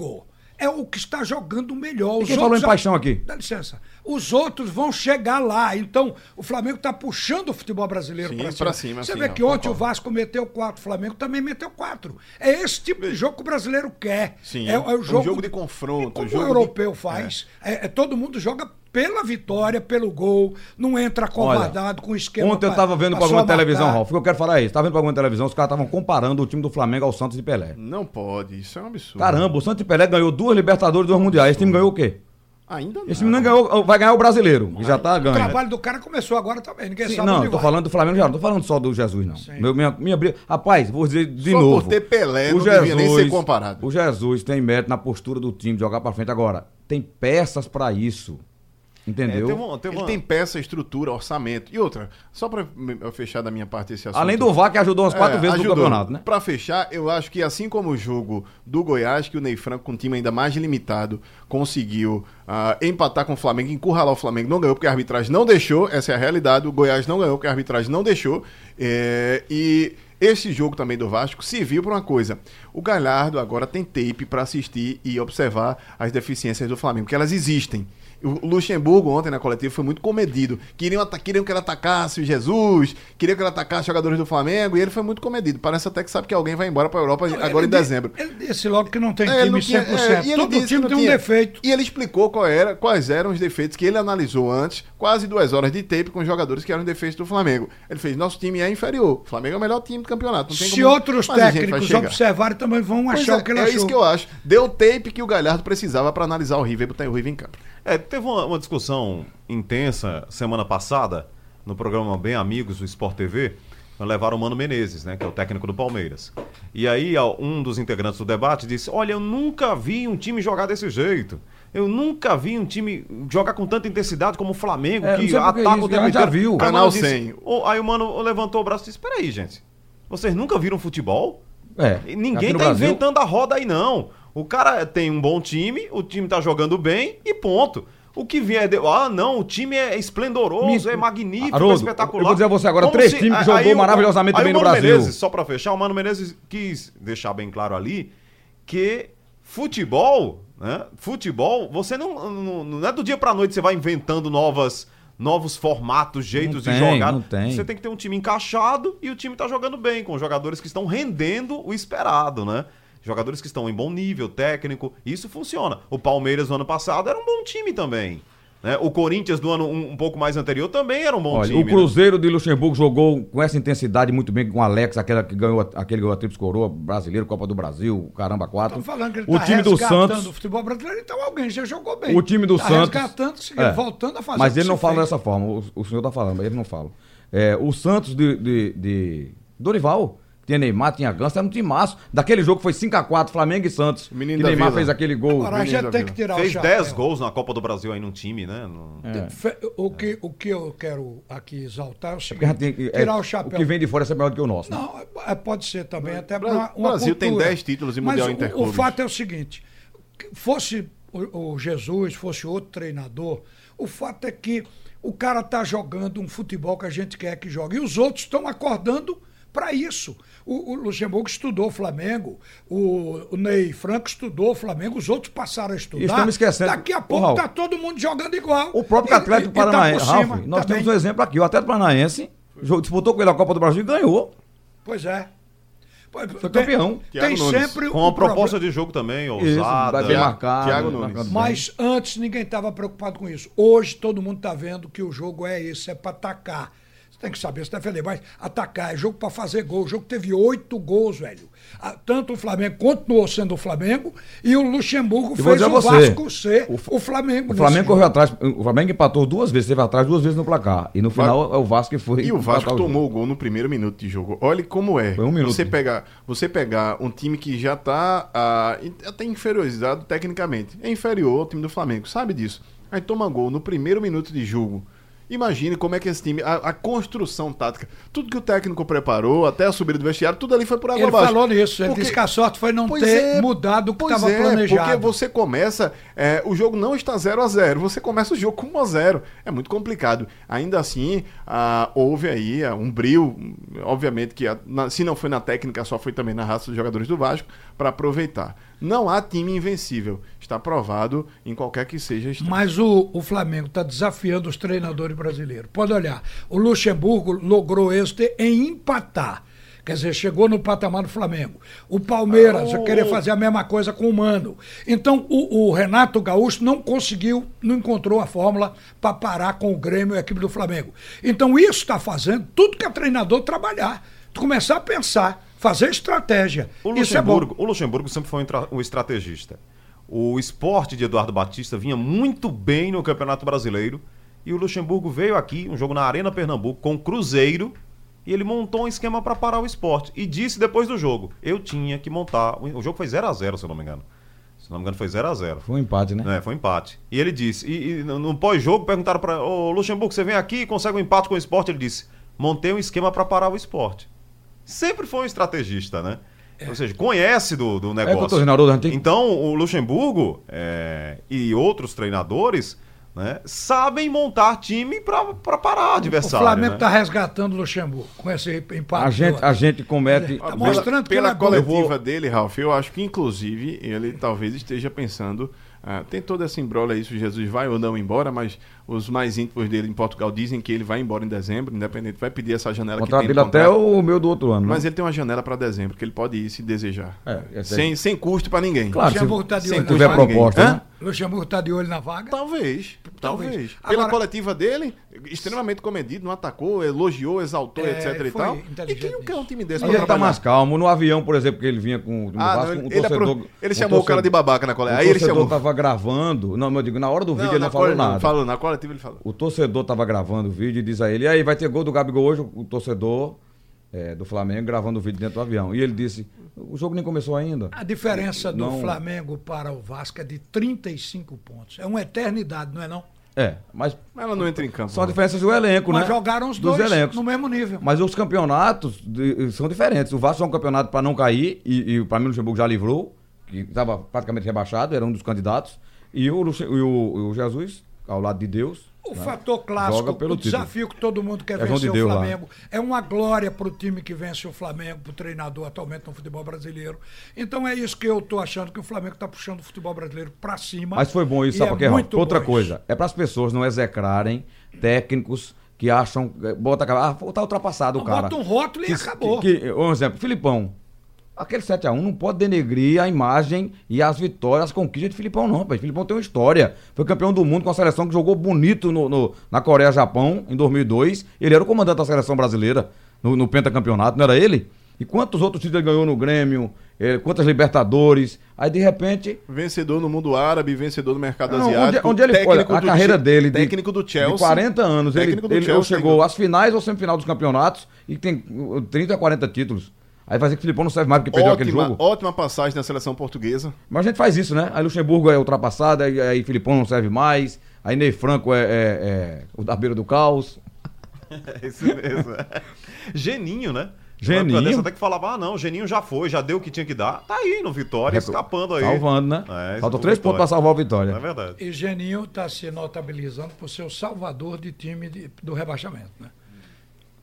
S6: é o que está jogando melhor. Os
S3: quem falou em
S6: outros-
S3: paixão aqui?
S6: Dá licença. Os outros vão chegar lá. Então, o Flamengo está puxando o futebol brasileiro para cima.
S7: cima,
S6: Você
S7: sim,
S6: vê que ontem
S7: concordo.
S6: o Vasco meteu quatro, o Flamengo também meteu quatro. É esse tipo de jogo que o brasileiro quer.
S7: Sim,
S6: é,
S7: é um jogo de confronto,
S6: E como
S7: jogo
S6: o
S7: de-
S6: europeu faz, é, é, todo mundo joga pela vitória, pelo gol, não entra acovardado com esquema.
S3: Ontem eu
S6: pra-
S3: tava vendo o
S6: pra só
S3: de televisão. Ralf. O que eu quero falar é isso. Tava vendo o programa de televisão, os caras estavam comparando o time do Flamengo ao Santos e Pelé.
S7: Não pode, isso é um absurdo.
S3: Caramba, o Santos e Pelé ganhou duas Libertadores e duas Mundiais. Esse time ganhou o quê?
S7: Ainda não.
S3: Esse time não ganhou, vai ganhar o brasileiro, que já tá
S6: O
S3: ganho.
S6: trabalho do cara começou agora também, ninguém
S3: Sim,
S6: sabe
S3: não, tô
S6: vai.
S3: falando do Flamengo já, não tô falando só do Jesus, não. Meu, minha, minha briga. Rapaz, vou dizer de
S7: Só
S3: novo.
S7: por ter Pelé, não devia nem ser comparado.
S3: O Jesus tem mérito na postura do time de jogar pra frente. Agora, tem peças pra isso. Entendeu?
S4: É, teve um- teve
S7: Ele
S4: uma-
S7: tem peça, estrutura, orçamento. E outra, só eu fechar da minha parte esse assunto.
S3: Além do VAR que ajudou umas quatro
S7: É,
S3: vezes no
S7: ajudou.
S3: campeonato, né?
S7: Pra fechar, eu acho que assim como o jogo do Goiás, que o Ney Franco, com um time ainda mais limitado, conseguiu ah, empatar com o Flamengo, encurralar o Flamengo, não ganhou porque a arbitragem não deixou, essa é a realidade. O Goiás não ganhou porque a arbitragem não deixou. É, e esse jogo também do Vasco serviu para uma coisa. O Galhardo agora tem tape para assistir e observar as deficiências do Flamengo, que elas existem. O Luxemburgo ontem na coletiva foi muito comedido. Queriam, queriam que ele atacasse o Jesus, queriam que ele atacasse os jogadores do Flamengo, e ele foi muito comedido. Parece até que sabe que alguém vai embora para a Europa agora
S6: Ele
S7: em
S6: di-
S7: dezembro.
S6: Ele disse logo que não tem
S7: É,
S6: time
S7: não tinha-
S6: 100%.
S7: é, e ele
S6: Todo time
S7: não
S6: tem um defeito.
S7: E ele explicou qual era, quais eram os defeitos que ele analisou antes, quase duas horas de tape com os jogadores que eram defeitos do Flamengo. Ele fez: nosso time é inferior. O Flamengo é o melhor time do campeonato. Não
S6: Se
S7: como-
S6: outros
S7: Mas
S6: técnicos observarem, também vão
S7: Pois
S6: achar
S7: é,
S6: o que ele
S7: é
S6: achou.
S7: isso que eu acho. Deu o tape que o Galhardo precisava para analisar o River e botar o River em campo.
S4: É, teve uma, uma discussão intensa semana passada no programa Bem Amigos do Sport TV. Levaram o Mano Menezes, né, que é o técnico do Palmeiras. E aí um dos integrantes do debate disse: Olha, eu nunca vi um time jogar desse jeito. Eu nunca vi um time jogar com tanta intensidade como o Flamengo,
S3: É,
S4: que ataca o tempo inteiro."
S3: viu.
S4: Aí o
S7: Canal
S4: Mano disse-
S7: 100.
S4: Ô, Aí o Mano levantou o braço e disse: Peraí, gente. Vocês nunca viram futebol?
S3: É.
S4: E Ninguém tá
S3: Brasil-
S4: inventando a roda aí, não. O cara tem um bom time, o time tá jogando bem e ponto. O que vier de... Ah, não, o time é esplendoroso,
S3: Me-
S4: é magnífico,
S3: Haroldo,
S4: é espetacular.
S3: eu vou dizer a você agora,
S4: Como
S3: três times que jogou
S4: aí
S3: maravilhosamente
S4: aí
S3: bem
S4: o
S3: no
S4: Mano
S3: Brasil.
S4: Menezes, só pra fechar, o Mano Menezes quis deixar bem claro ali que futebol, né? Futebol, você não, não, não é do dia pra noite você vai inventando novas novos formatos, jeitos
S3: Não
S4: de
S3: tem,
S4: jogar.
S3: não tem.
S4: Você tem que ter um time encaixado e o time tá jogando bem, com jogadores que estão rendendo o esperado, né? Jogadores que estão em bom nível técnico, isso funciona. O Palmeiras no ano passado era um bom time também. Né? O Corinthians do ano um, um pouco mais anterior também era um bom
S3: Olha,
S4: time.
S3: o Cruzeiro de Luxemburgo jogou com essa intensidade muito bem com o Alex, aquela que ganhou, aquele que ganhou a Tríplice Coroa, brasileiro, Copa do Brasil, caramba, quatro.
S6: Estão falando que ele
S3: o
S6: tá
S3: time do
S6: resgatando
S3: Santos,
S6: o futebol brasileiro, então alguém já jogou bem.
S3: o time do
S6: tá
S3: Santos,
S6: resgatando,
S3: É.
S6: voltando a fazer
S3: Mas ele não fala
S6: fez.
S3: dessa forma, o, o senhor tá falando, mas ele não fala. É, o Santos de, de, de Dorival, tinha Neymar, tinha Ganso, era um timaço. Daquele jogo foi 5x4, Flamengo e Santos.
S7: Menino
S3: que Neymar
S7: Vila.
S3: fez aquele gol.
S6: Agora a gente tem que tirar
S4: Fez
S6: o chapéu.
S4: 10 gols na Copa do Brasil aí num time, né? No-
S6: Fe- O, que, o que eu quero aqui exaltar é o
S3: a
S6: seguinte:
S3: gente tem- é,
S6: tirar o
S3: o
S6: chapéu.
S3: que vem de fora é maior do que o nosso. né?
S6: Não, é- pode ser também, até pra uma,
S7: o Brasil tem
S6: cultura.
S7: 10 títulos em
S6: Mas
S7: Mundial
S6: o-
S7: Interclubes.
S6: O fato é o seguinte: fosse o, o Jesus, fosse outro treinador, o fato é que o cara tá jogando um futebol que a gente quer que jogue. E os outros estão acordando para isso. O, o Luxemburgo estudou o Flamengo, o, o Ney Franco estudou o Flamengo, os outros passaram a estudar.
S3: estamos esquecendo-
S6: Daqui a pouco
S3: Raul,
S6: tá todo mundo jogando igual.
S3: O próprio Atlético
S6: tá por
S3: Paranaense,
S6: cima
S3: Ralf, nós
S6: também.
S3: temos um exemplo aqui. O Atlético Paranaense disputou com ele a Copa do Brasil e ganhou.
S6: Pois é.
S3: Foi
S6: tem-
S3: campeão.
S6: Tem,
S7: Nunes.
S6: sempre
S4: Com uma proposta
S6: problema-
S4: de jogo também,
S3: Isso,
S4: ousada.
S3: vai bem
S7: Thiago-
S3: marcado.
S7: Thiago Nunes.
S6: Mas antes ninguém estava preocupado com isso. Hoje todo mundo está vendo que o jogo é esse, é para atacar. Você tem que saber, você defender, mas atacar é jogo para fazer gol. O jogo teve oito gols, velho. Ah, Tanto o Flamengo continuou sendo o Flamengo e o Luxemburgo
S3: E
S6: fez o
S3: você,
S6: Vasco ser
S3: o
S6: o, Flamengo.
S3: O Flamengo
S6: jogo.
S3: correu atrás. O Flamengo empatou duas vezes, teve atrás duas vezes no placar. E no final é o Vasco que foi.
S7: E o Vasco
S3: jogo.
S7: tomou o gol no primeiro minuto de jogo. Olha como é.
S3: Foi um minuto.
S7: Você pegar, você pegar um time que já tá ah, in- até inferiorizado tecnicamente. É inferior ao time do Flamengo, sabe disso. Aí toma gol no primeiro minuto de jogo. Imagine como é que esse time, a, a construção tática, tudo que o técnico preparou, até a subida do vestiário, tudo ali foi por água
S6: Ele
S7: abaixo.
S6: falou nisso, ele
S7: Porque-
S6: disse que a sorte foi não
S7: Pois
S6: ter
S7: é,
S6: mudado o que estava
S7: é,
S6: planejado.
S7: Porque você começa, é, o jogo não está 0 a 0 você começa o jogo com 1 a 0 É muito complicado. Ainda assim, ah, houve aí ah, um brilho, obviamente que a- na- se não foi na técnica, só foi também na raça dos jogadores do Vasco, para aproveitar. Não há time invencível. Está provado em qualquer que seja a instância.
S6: Mas o, o Flamengo está desafiando os treinadores brasileiros. Pode olhar, o Luxemburgo logrou êxito em empatar. Quer dizer, chegou no patamar do Flamengo. O Palmeiras
S4: Ah,
S6: vai
S4: o-
S6: querer fazer a mesma coisa com o Mano. Então, o, o Renato Gaúcho não conseguiu, não encontrou a fórmula para parar com o Grêmio e a equipe do Flamengo. Então, isso está fazendo tudo que é treinador trabalhar. Começar a pensar, fazer estratégia.
S4: O
S6: isso é bom.
S4: Luxemburgo, o Luxemburgo sempre foi um, um estrategista. O esporte de Eduardo Batista vinha muito bem no Campeonato Brasileiro. E o Luxemburgo veio aqui, um jogo na Arena Pernambuco, com o Cruzeiro. E ele montou um esquema para parar o esporte. E disse depois do jogo: eu tinha que montar. O jogo foi 0 a 0 se eu não me engano. Se não me engano, foi 0 a 0
S3: Foi um empate, né?
S4: É, foi um empate. E ele disse, e, e no no pós-jogo perguntaram para o Luxemburgo, você vem aqui e consegue um empate com o esporte? Ele disse, montei um esquema para parar o esporte. Sempre foi um estrategista, né? Ou seja, conhece do, do
S3: É
S4: negócio.
S3: que-
S4: Então, o Luxemburgo é, e outros treinadores né, sabem montar time para parar o
S6: O
S4: adversário.
S6: Flamengo
S4: né?
S6: está resgatando o Luxemburgo com esse empate.
S3: A gente, a gente comete.
S6: Tá
S7: Pela-
S6: mostrando que
S7: pela
S6: ele é
S7: coletiva
S3: vou-
S7: dele, Ralf, eu acho que inclusive ele talvez esteja pensando. Ah, tem toda essa embrolha aí se o Jesus vai ou não embora, mas os mais íntimos dele em Portugal dizem que ele vai embora em dezembro, independente, vai pedir essa janela
S3: O
S7: que
S3: contrato
S7: tem
S3: até
S7: contrato.
S3: o meu do outro ano. né?
S7: Mas ele tem uma janela para dezembro que ele pode ir se desejar.
S3: É, aí.
S7: sem, sem custo para ninguém.
S3: Claro, se,
S6: de
S3: se tiver proposta, né?
S6: Luxemburgo está de olho na vaga.
S7: Talvez, talvez.
S6: Talvez.
S7: Pela
S6: Agora-
S7: coletiva dele, extremamente comedido, não atacou, elogiou, exaltou,
S6: É,
S7: etc e tal. E quem não quer um time desse
S3: ele tá
S7: trabalhar?
S3: mais calmo. No avião, por exemplo, que ele vinha com
S7: Ah,
S3: Vasco,
S7: não, ele,
S3: um
S7: ele apro-
S3: torcedor-
S7: ele
S3: um
S7: chamou o cara
S3: torcedor-
S7: de babaca na coletiva.
S3: O
S7: Aí ele
S3: torcedor
S7: chamou.
S3: tava gravando. Não, eu digo, na hora do vídeo ele não falou nada.
S7: Falou, na coletiva ele falou.
S3: O torcedor tava gravando o vídeo e diz a ele: e aí, vai ter gol do Gabigol hoje? O torcedor é, do Flamengo gravando o vídeo dentro do avião. E ele disse: o jogo nem começou ainda.
S6: A diferença do
S3: Não-
S6: Flamengo para o Vasco é de 35 pontos. É uma eternidade, não é não?
S3: É, mas
S7: Mas ela não entra em campo.
S3: são
S7: né?
S3: diferenças do elenco,
S6: Mas
S3: né?
S6: jogaram os
S3: Dos
S6: dois
S3: elencos.
S6: no mesmo nível.
S3: Mas os campeonatos de- são diferentes. O Vasco é um campeonato para não cair, e, e para mim o Luxemburgo já livrou, que estava praticamente rebaixado, era um dos candidatos. E o, e o, o Jesus, ao lado de Deus.
S6: O
S3: né,
S6: fator clássico, o
S3: título.
S6: desafio que todo mundo quer
S3: É
S6: vencer o
S3: lá.
S6: Flamengo. É uma glória para o time que vence o Flamengo, para o treinador atualmente no futebol brasileiro. Então é isso que eu estou achando que o Flamengo está puxando o futebol brasileiro para cima.
S3: Mas foi bom isso, sabe
S6: é
S3: por quê, Outra coisa, é para as pessoas não execrarem técnicos que acham. eh, Bota ah, tá ultrapassado o
S6: Bota
S3: cara.
S6: um rótulo e
S3: Que-
S6: acabou.
S3: Que, que- um exemplo, Filipão. Aquele 7x1 não pode denegrir a imagem e as vitórias, as conquistas de Filipão, não, rapaz. Filipão tem uma história. Foi campeão do mundo com a seleção que jogou bonito no, no- na Coreia-Japão em 2002. Ele era o comandante da seleção brasileira no, no pentacampeonato, não era ele? E quantos outros títulos ele ganhou no Grêmio? Eh, quantas Libertadores? Aí, de repente,
S7: Vencedor no mundo árabe, vencedor no mercado
S3: não,
S7: asiático.
S3: onde, onde ele foi, a carreira dele de,
S7: técnico do Chelsea.
S3: de 40 anos, ele,
S7: técnico do
S3: ele
S7: Chelsea,
S3: chegou
S7: ainda.
S3: às finais ou semifinal dos campeonatos e tem uh, 30 a 40 títulos. Aí vai dizer que o Filipão não serve mais porque perdeu aquele
S7: ótima,
S3: jogo.
S7: ótima passagem na seleção portuguesa.
S3: Mas a gente faz isso, né? Aí Luxemburgo é ultrapassado, aí, aí Filipão não serve mais, aí Ney Franco é, é- é o da beira do caos.
S4: É isso mesmo. Geninho, né?
S3: Geninho?
S4: Dessa até que falava, ah não, Geninho já foi, já deu o que tinha que dar. Tá aí no Vitória, escapando aí.
S3: Salvando, né?
S4: É,
S3: Faltam três pontos pra salvar o Vitória.
S4: É verdade.
S6: E Geninho está se notabilizando por ser o salvador de time de- do rebaixamento. Né?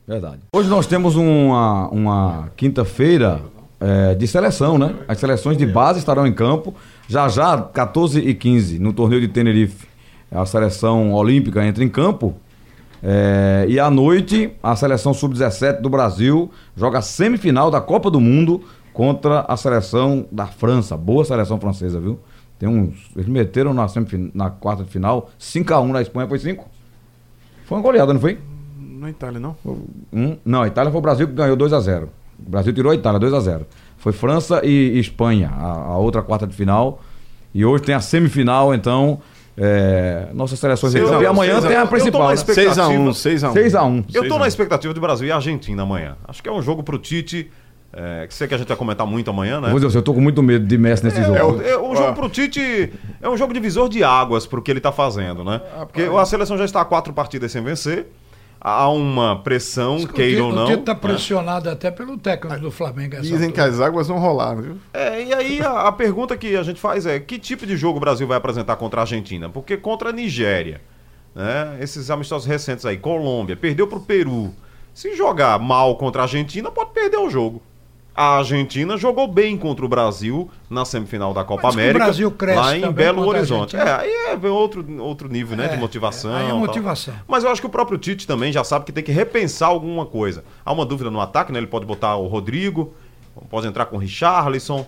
S3: Verdade. Hoje nós temos uma, uma quinta-feira é, de seleção, né? As seleções de base estarão em campo. Já já, 14 e 15, no torneio de Tenerife, a seleção olímpica entra em campo. É, e à noite, a seleção sub-17 do Brasil joga a semifinal da Copa do Mundo contra a seleção da França. Boa seleção francesa, viu? Tem uns. Eles meteram na, na quarta de final 5x1 na Espanha, foi 5? Foi uma goleada, não foi?
S7: Na Itália, não?
S3: Um, não, a Itália foi o Brasil que ganhou 2 a 0 O Brasil tirou a Itália 2 a 0 Foi França e, e Espanha, a, a outra quarta de final. E hoje tem a semifinal, então. É, nossas seleções
S4: Seis a.
S3: E amanhã
S4: seis a
S3: tem a
S4: Eu tô
S3: principal.
S4: na
S3: né?
S4: expectativa.
S7: 6x1, 6x1.
S3: 6x1.
S4: Eu tô na expectativa de Brasil e Argentina amanhã. Acho que é um jogo pro Tite. É, que sei que a gente vai comentar muito amanhã, né?
S3: Vou dizer, eu tô com muito medo de Messi nesse
S4: É,
S3: jogo.
S4: é, um jogo pro Tite é um jogo divisor de águas pro que ele tá fazendo, né? Porque a seleção já está a quatro partidas sem vencer. Há uma pressão,
S6: O
S4: queira ou não.
S6: O Tito está pressionado até pelo técnico do Flamengo. essa
S7: Dizem que as águas vão rolar, viu?
S4: É, e aí a, a pergunta que a gente faz é: que tipo de jogo o Brasil vai apresentar contra a Argentina? Porque contra a Nigéria, né? Esses amistosos recentes aí, Colômbia, perdeu pro Peru. Se jogar mal contra a Argentina, pode perder o jogo. A Argentina jogou bem contra o Brasil na semifinal da Copa
S6: Mas que o
S4: América,
S6: Brasil cresce
S4: lá em Belo Horizonte. É, aí é vem outro, outro nível né, de
S6: É,
S4: motivação.
S6: aí é
S4: tal.
S6: motivação.
S4: Mas eu acho que o próprio Tite também já sabe que tem que repensar alguma coisa. Há uma dúvida no ataque, né? Ele pode botar o Rodrigo, pode entrar com o Richarlison.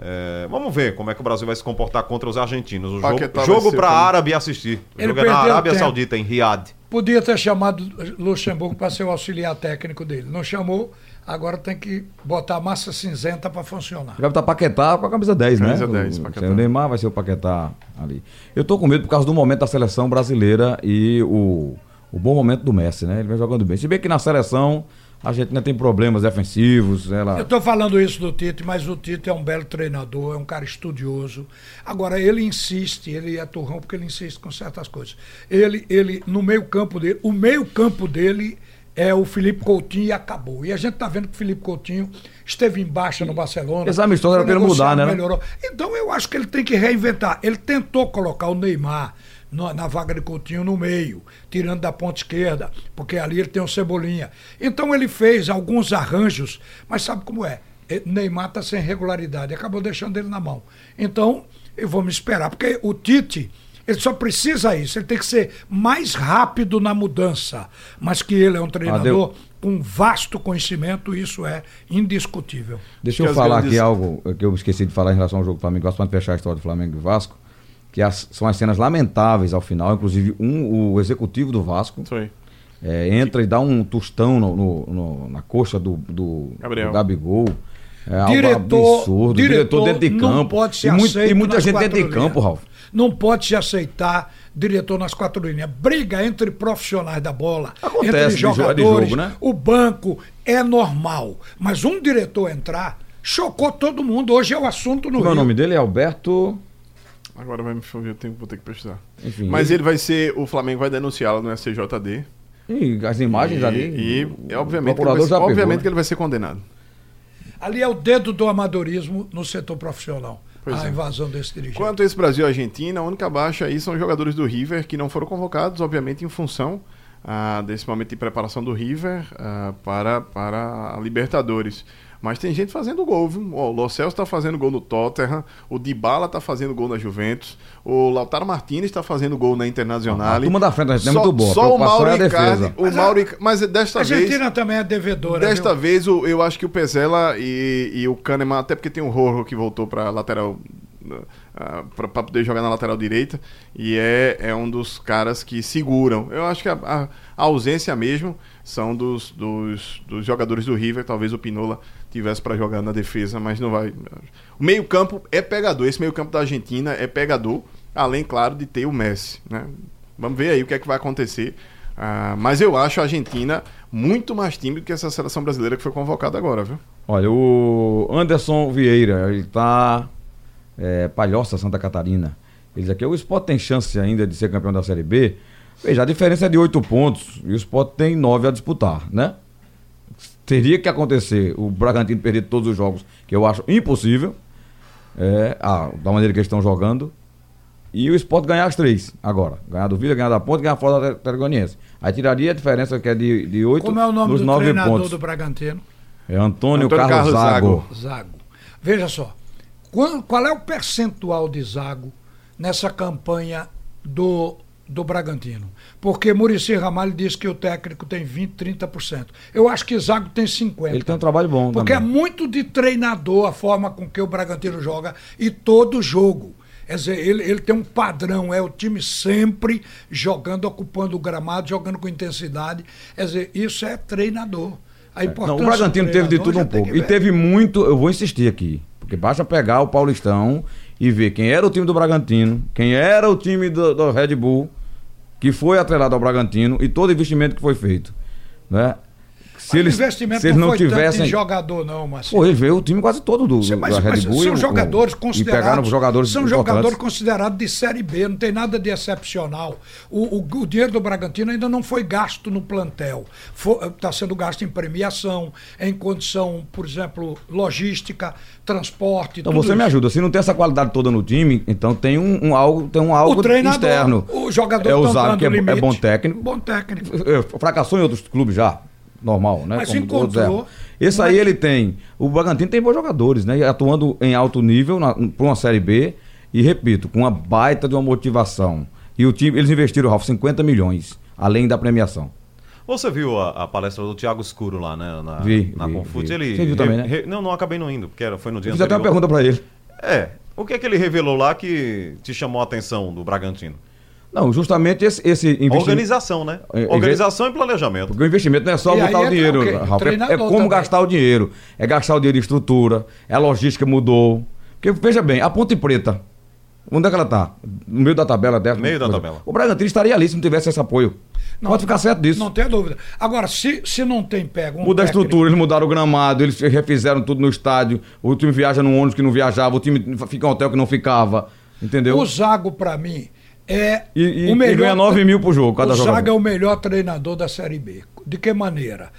S4: É, vamos ver como é que o Brasil vai se comportar contra os argentinos. O
S7: Paquetá
S4: jogo, jogo para
S7: como-
S4: árabe assistir. O
S6: Ele
S4: jogo é na Arábia
S6: tempo.
S4: Saudita, em Riad.
S6: Podia ter chamado Luxemburgo para ser o auxiliar técnico dele. Não chamou, agora tem que botar a massa cinzenta para funcionar.
S3: Vai botar Paquetá com a camisa 10, né?
S7: Camisa 10,
S3: o,
S7: Paquetá.
S3: o Neymar vai ser o Paquetá ali. Eu tô com medo por causa do momento da seleção brasileira e o, o bom momento do Messi, né? Ele vem jogando bem. Se bem que na seleção a gente ainda tem problemas defensivos, ela...
S6: Eu estou falando isso do Tite, mas o Tite é um belo treinador, é um cara estudioso. Agora, ele insiste, ele é turrão porque ele insiste com certas coisas. Ele, ele no meio-campo dele, o meio-campo dele é o Felipe Coutinho e acabou. E a gente está vendo que o Felipe Coutinho esteve em baixa no Barcelona.
S3: Esse amistoso era ele mudar, né?
S6: Melhorou. Então eu acho que ele tem que reinventar. Ele tentou colocar o Neymar na, vaga de Coutinho no meio, tirando da ponta esquerda, porque ali ele tem o Cebolinha. Então ele fez alguns arranjos, mas sabe como é? Neymar está sem regularidade, acabou deixando ele na mão. Então, eu vou me esperar, porque o Tite, ele só precisa isso, ele tem que ser mais rápido na mudança, mas que ele é um treinador com vasto conhecimento, isso é indiscutível.
S3: Deixa eu
S7: Que as
S3: falar
S7: grandes-
S3: aqui algo que eu esqueci de falar em relação ao jogo do Flamengo, Vasco, para fechar a história do Flamengo e Vasco, que as- são as cenas lamentáveis ao final, inclusive um, o executivo do Vasco
S7: aí.
S3: é, entra e dá um tostão no, no- no- na coxa do, do,
S7: Gabriel.
S3: do Gabigol. É algo
S6: Diretor,
S3: absurdo.
S6: diretor,
S3: Diretor dentro de
S6: não
S3: campo.
S6: pode ser
S3: e, muito- e muita gente dentro de campo. Ralf.
S6: Não pode se aceitar diretor nas quatro linhas. Briga entre profissionais da bola,
S3: Acontece
S6: entre
S3: de
S6: jogadores,
S3: jogo, né?
S6: o banco é normal. Mas um diretor entrar chocou todo mundo. Hoje é o assunto no
S3: é o
S6: Rio.
S3: nome dele? É Alberto.
S7: Agora vai me fugir, eu tenho, vou ter que pesquisar.
S3: Enfim,
S7: Mas
S3: ele-
S7: ele vai ser, o Flamengo vai denunciá-lo no STJD.
S3: E as imagens
S7: e,
S3: ali.
S7: E,
S3: o
S7: é, obviamente, que ele vai,
S3: já pegou,
S7: obviamente
S3: né?
S7: que ele vai ser condenado.
S6: Ali é o dedo do amadorismo no setor profissional.
S7: Pois
S6: a
S7: é.
S6: invasão desse dirigente.
S7: Quanto a esse Brasil e Argentina, a única baixa aí são os jogadores do River que não foram convocados, obviamente, em função ah, desse momento de preparação do River ah, para, para a Libertadores. Mas tem gente fazendo gol, viu? Ó, o Lo Celso está fazendo gol no Tottenham, o Dybala está fazendo gol na Juventus, o Lautaro Martinez está fazendo gol na Internacional.
S3: A turma da frente da gente é
S7: só,
S3: muito boa, a
S7: Só o
S3: preocupação
S7: Mauro
S3: é a
S7: Icardi, o
S6: Mas a-
S7: Mauro Ica- mas desta
S6: a
S7: vez
S6: Argentina também é devedora.
S7: Desta
S6: viu?
S7: vez, o- eu acho que o Pezela e, e o Kahneman, até porque tem o Rorro que voltou para lateral. para poder jogar na lateral direita e é, é um dos caras que seguram. Eu acho que a, a- a ausência mesmo são dos, dos, dos jogadores do River. Talvez o Pinola tivesse para jogar na defesa, mas não vai. O meio-campo é pegador. Esse meio-campo da Argentina é pegador, além, claro, de ter o Messi. Né? Vamos ver aí o que é que vai acontecer. Ah, mas eu acho a Argentina muito mais time do que essa seleção brasileira que foi convocada agora, viu?
S3: Olha, o Anderson Vieira, ele tá. É, Palhoça, Santa Catarina. Ele diz aqui: o Sport tem chance ainda de ser campeão da Série B. Veja, a diferença é de oito pontos e o Sport tem nove a disputar, né? Teria que acontecer o Bragantino perder todos os jogos, que eu acho impossível, é, ah, da maneira que eles estão jogando. e o Sport ganhar as três agora. Ganhar do Vila, ganhar da Ponte, ganhar fora da Tarragoniense. Aí tiraria a diferença que é de, de 8
S6: Como é o nome
S3: dos
S6: do
S3: 9
S6: treinador
S3: pontos.
S6: do Bragantino?
S3: É Antônio,
S7: Antônio
S3: Carlos,
S7: Carlos
S3: Zago.
S7: Zago.
S6: Zago. Veja só, qual, qual é o percentual de Zago nessa campanha do, do Bragantino? Porque Murici Ramalho disse que o técnico tem 20, 30%. Eu acho que Zago tem 50%.
S3: Ele tem um trabalho bom
S6: Porque é
S3: também.
S6: muito de treinador a forma com que o Bragantino joga e todo jogo. Quer dizer, ele, ele tem um padrão, é o time sempre jogando, ocupando o gramado, jogando com intensidade. Quer dizer, isso é treinador. A
S3: Não,
S6: importância
S3: o Bragantino teve de tudo
S6: já
S3: um pouco. E teve muito, eu vou insistir aqui, porque basta pegar o Paulistão e ver quem era o time do Bragantino, quem era o time do, do Red Bull, que foi atrelado ao Bragantino e todo investimento que foi feito. Né? Se eles,
S6: o investimento
S3: se eles não
S6: tanto
S3: tivessem.
S6: em jogador, não, mas.
S3: Pô, ele veio o time quase todo do,
S6: Sim, mas,
S3: da Red Bull.
S6: são
S3: o-
S6: jogadores considerados.
S3: Pegaram jogadores
S6: são
S3: importantes.
S6: jogadores considerados de Série B, não tem nada de excepcional. O, o- o dinheiro do Bragantino ainda não foi gasto no plantel. Está sendo gasto em premiação, em condição, por exemplo, logística, transporte.
S3: Então você me
S6: isso.
S3: ajuda. Se não tem essa qualidade toda no time, então tem um, um algo, tem um algo
S6: O
S3: externo.
S6: o jogador
S3: é o Zago,
S6: entrando
S3: que é, é bom técnico.
S6: Bom técnico.
S3: Fracassou em outros clubes já. Normal, né?
S6: Mas
S3: Como
S6: encontrou.
S3: Esse aí
S6: é
S3: ele tem. O Bragantino tem bons jogadores, né? Atuando em alto nível para uma Série B. E repito, com uma baita de uma motivação. E o time, eles investiram, Ralf, 50 milhões, além da premiação.
S4: Você viu a, a palestra do Thiago Escuro lá, né? Na,
S3: Vi,
S4: na
S3: vi,
S4: Confute.
S3: vi.
S4: Ele
S3: Você viu também, né?
S4: re- não, não acabei não indo, porque era, foi no dia
S3: Eu fiz até uma
S4: anterior.
S3: pergunta para ele.
S4: É. O que é que ele revelou lá que te chamou a atenção do Bragantino?
S3: Não, justamente esse, esse investimento.
S4: Organização, né?
S3: É, é,
S4: Organização e planejamento.
S3: Porque o investimento não é só
S6: E
S3: botar o
S6: entra
S3: dinheiro? Ralf. É, é como
S6: também.
S3: gastar o dinheiro. É gastar o dinheiro em estrutura. É a logística mudou. Porque, veja bem, a Ponte Preta, onde é que ela tá? No meio da tabela dessa?
S4: Meio da
S3: coisa.
S4: tabela.
S3: O Bragantino estaria ali se não tivesse esse apoio. Pode ficar certo disso.
S6: Não tem dúvida. Agora, se, se não tem pego um
S3: Muda a estrutura, eles mudaram o gramado, eles refizeram tudo no estádio. O time viaja num ônibus que não viajava, o time fica em um hotel que não ficava. Entendeu?
S6: O Zago, pra mim, é
S3: E- e-
S6: o
S3: e
S6: melhor.
S3: ganha 9 mil por jogo, cada
S6: o
S3: jogador.
S6: É o melhor treinador da Série B. De que maneira?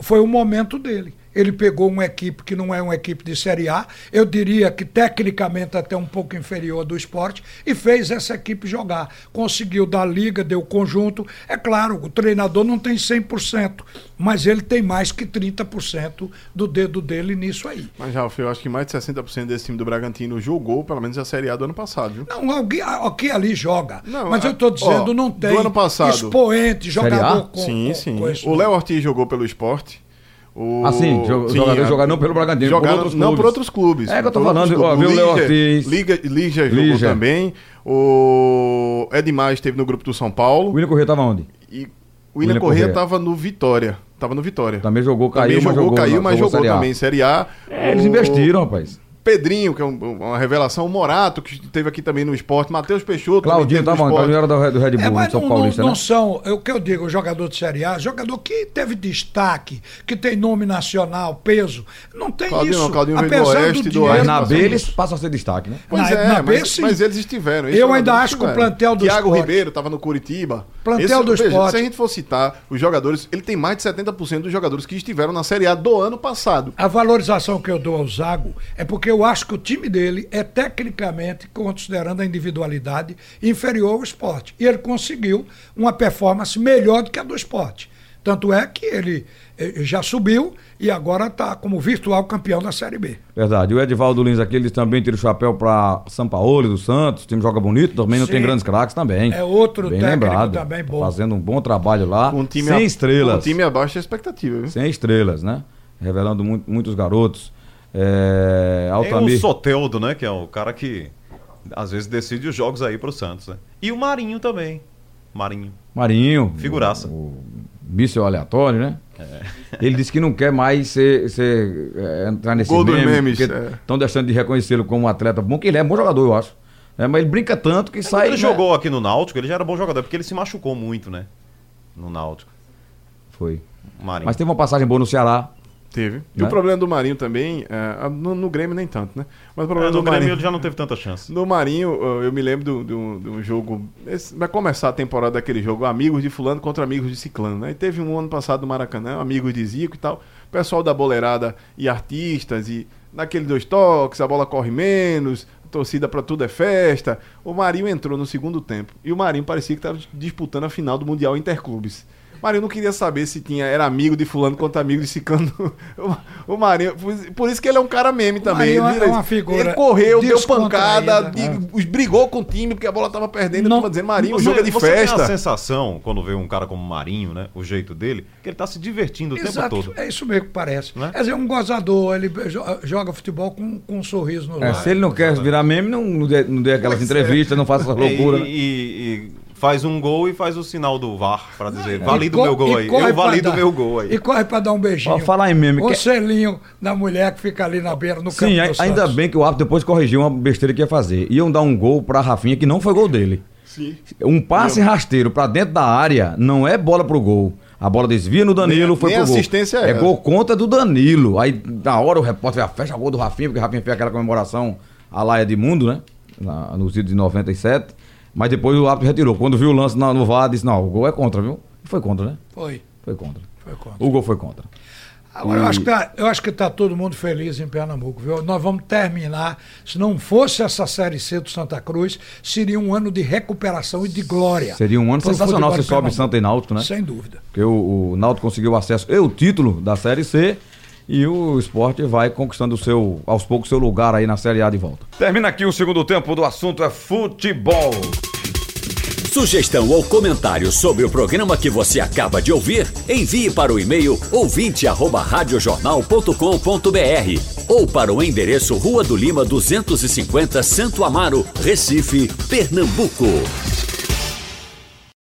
S6: Foi o momento dele. Ele pegou uma equipe que não é uma equipe de Série A, eu diria que tecnicamente até um pouco inferior do esporte, e fez essa equipe jogar. Conseguiu dar liga, deu conjunto. É claro, o treinador não tem 100%, mas ele tem mais que 30% do dedo dele nisso aí.
S7: Mas, Ralf, eu acho que mais de 60% desse time do Bragantino jogou, pelo menos, a Série A do ano passado, viu?
S6: Não, alguém aqui ali joga.
S7: Não,
S6: mas
S7: a-
S6: eu estou dizendo,
S7: ó,
S6: não
S7: do
S6: tem
S7: ano passado-
S6: expoente,
S3: Série A?
S6: jogador com,
S7: sim,
S6: com-
S7: sim.
S6: com
S7: o. Léo Ortiz jogou pelo esporte. O...
S3: Ah, sim, jo- jogador
S7: a-
S3: jogar não pelo Bragantino, por
S7: jogaram-
S3: outros
S7: Não por outros clubes.
S3: É que eu tô
S7: por
S3: falando, ó, viu o Léo Ortiz.
S7: Liga, Lígia jogou
S3: Lígia.
S7: também. O Edmar esteve no grupo do São
S3: O
S7: Paulo.
S3: William Corrêa tava onde?
S7: E o William
S3: William
S7: Corrêa estava no Vitória. Tava no Vitória.
S3: Também jogou, caiu,
S7: Também
S3: mas
S7: jogou,
S3: jogou.
S7: caiu, mas jogou
S3: Série A.
S7: também em Série A.
S3: É, eles
S7: O
S3: investiram, rapaz.
S7: Pedrinho, que é um- uma revelação, o Morato, que esteve aqui também no esporte, Matheus Peixoto.
S3: Claudinho
S7: teve
S3: onde?
S7: esporte.
S3: Claudinho era do, do Red
S6: É,
S3: Bull,
S6: mas
S3: de São
S6: não,
S3: Paulista,
S6: não,
S3: né?
S6: não são, é o que eu digo, jogador de Série A, jogador que teve destaque, que tem nome nacional, peso. Não tem
S7: Claudinho
S6: isso.
S7: não, Claudinho veio do
S6: Apesar
S7: Oeste, do
S3: Mas
S7: Oeste,
S3: na
S7: passou
S3: B
S7: isso.
S3: eles passam a ser destaque, né?
S7: Pois
S6: Na-
S7: é,
S6: na B,
S7: mas,
S6: sim.
S7: mas eles estiveram.
S6: Eu ainda acho que o plantel do
S7: Thiago
S6: esporte-
S7: Ribeiro estava no Curitiba.
S6: Plantel do
S7: veja,
S6: esporte.
S7: Se a gente for citar os jogadores, ele tem mais de 70% dos jogadores que estiveram na Série A do ano passado.
S6: A valorização que eu dou ao Zago é porque eu acho que o time dele é tecnicamente, considerando a individualidade, inferior ao esporte. E ele conseguiu uma performance melhor do que a do esporte. Tanto é que ele eh, já subiu e agora está como virtual campeão da Série B.
S3: Verdade. O Edivaldo Lins aqui, ele também tira o chapéu pra São Paulo do Santos. O time joga bonito, também não
S6: Sim.
S3: tem grandes craques também.
S6: É outro
S3: bem
S6: técnico
S3: lembrado.
S6: também bom.
S3: Fazendo um bom trabalho lá.
S7: Um time
S3: sem
S7: a-
S3: estrelas.
S7: Um time abaixo da expectativa, viu?
S3: Sem estrelas, né? Revelando mu- muitos garotos. É,
S4: Tem o
S3: Altamir.
S4: Soteldo, né? Que é o cara que às vezes decide os jogos aí pro Santos, né? E o Marinho também. Marinho.
S3: Marinho.
S4: Figuraça.
S3: O, o míssil aleatório, né?
S7: É.
S3: Ele disse que não quer mais ser, ser, é, entrar nesse
S7: Gol
S3: meme,
S7: memes,
S3: porque
S7: é.
S3: estão deixando de reconhecê-lo como um atleta bom, que ele é bom jogador, eu acho. É, mas ele brinca tanto que
S4: Quando
S3: sai.
S4: ele
S3: né?
S4: jogou aqui no Náutico, ele já era bom jogador, porque ele se machucou muito, né? No Náutico.
S3: Foi.
S4: Marinho.
S3: Mas teve uma passagem boa no Ceará.
S7: Teve. E
S3: Né?
S7: o problema do Marinho também, é, no, no Grêmio nem tanto, né? Mas o
S4: É,
S7: problema
S4: no
S7: do
S4: Grêmio
S7: Marinho...
S4: ele já não teve tanta chance.
S7: No Marinho, eu- me lembro de do, do, do jogo. esse- vai começar a temporada daquele jogo, amigos de Fulano contra amigos de Ciclano. Né? E teve um ano passado no Maracanã, amigos de Zico e tal. Pessoal da boleirada e artistas, e naquele dois toques, a bola corre menos, torcida pra tudo é festa. O Marinho entrou no segundo tempo e o Marinho parecia que estava disputando a final do Mundial Interclubes. O Marinho não queria saber se tinha, era amigo de fulano quanto amigo de cicano. O, o Marinho, por, isso que ele é um cara meme também.
S6: Marinho
S7: Ele,
S6: é uma figura
S7: ele correu, deu pancada, de- brigou com o time porque a bola tava perdendo.
S6: Não-
S7: dizendo, Marinho, o
S4: Você-
S7: jogo é de
S4: você Tem
S7: festa.
S4: a sensação, quando vê um cara como Marinho, né? O jeito dele, que ele tá se divertindo o
S6: Exato,
S4: tempo todo.
S6: é isso mesmo que parece.
S4: Né?
S6: Quer dizer, um gozador, ele jo- joga futebol com, com um sorriso no
S3: É,
S6: lábio.
S3: se ele não quer virar meme, não, não dê, não dê aquelas entrevistas, não faça essas loucuras.
S4: E,
S3: né?
S4: e- e faz um gol e faz o sinal do VAR pra dizer, valido meu gol
S6: e
S4: aí.
S6: corre
S4: Eu valido o
S6: dar-
S4: meu gol aí.
S6: E corre pra dar um beijinho.
S3: Ó, falar em meme,
S6: O
S3: que-
S6: selinho da mulher que fica ali na beira, no
S3: Sim,
S6: campo do
S3: ainda bem que o árbitro depois corrigiu uma besteira que ia fazer. Iam dar um gol pra Rafinha, que não foi gol dele.
S7: Sim.
S3: Um passe rasteiro pra dentro da área não é bola pro gol. A bola desvia no Danilo,
S7: Nem-
S3: foi
S7: nem
S3: pro gol.
S7: assistência é
S3: é gol contra do Danilo. Aí, na hora, o repórter fecha o gol do Rafinha, porque o Rafinha fez aquela comemoração a lá Edmundo, né? Na, no título de 97. Mas depois o árbitro retirou. Quando viu o lance na- no VAR, disse: Não, o gol é contra, viu? Foi contra, né?
S6: Foi,
S3: Foi contra.
S6: foi contra.
S3: O gol foi contra.
S6: Agora, eu acho, que tá, eu acho que tá todo mundo feliz em Pernambuco, viu? Nós vamos terminar. Se não fosse essa Série C do Santa Cruz, seria um ano de recuperação e de glória.
S3: Seria um ano sensacional se sobe. Santa e Náutico, né?
S6: Sem dúvida.
S3: Porque o, o Náutico conseguiu acesso e o título da Série C e o esporte vai conquistando o seu, aos poucos seu lugar aí na Série A de volta. Termina aqui o segundo tempo do assunto é futebol.
S1: Sugestão ou comentário sobre o programa que você acaba de ouvir, envie para o e-mail ouvinte@radiojornal.com.br ou para o endereço Rua do Lima 250, Santo Amaro, Recife, Pernambuco.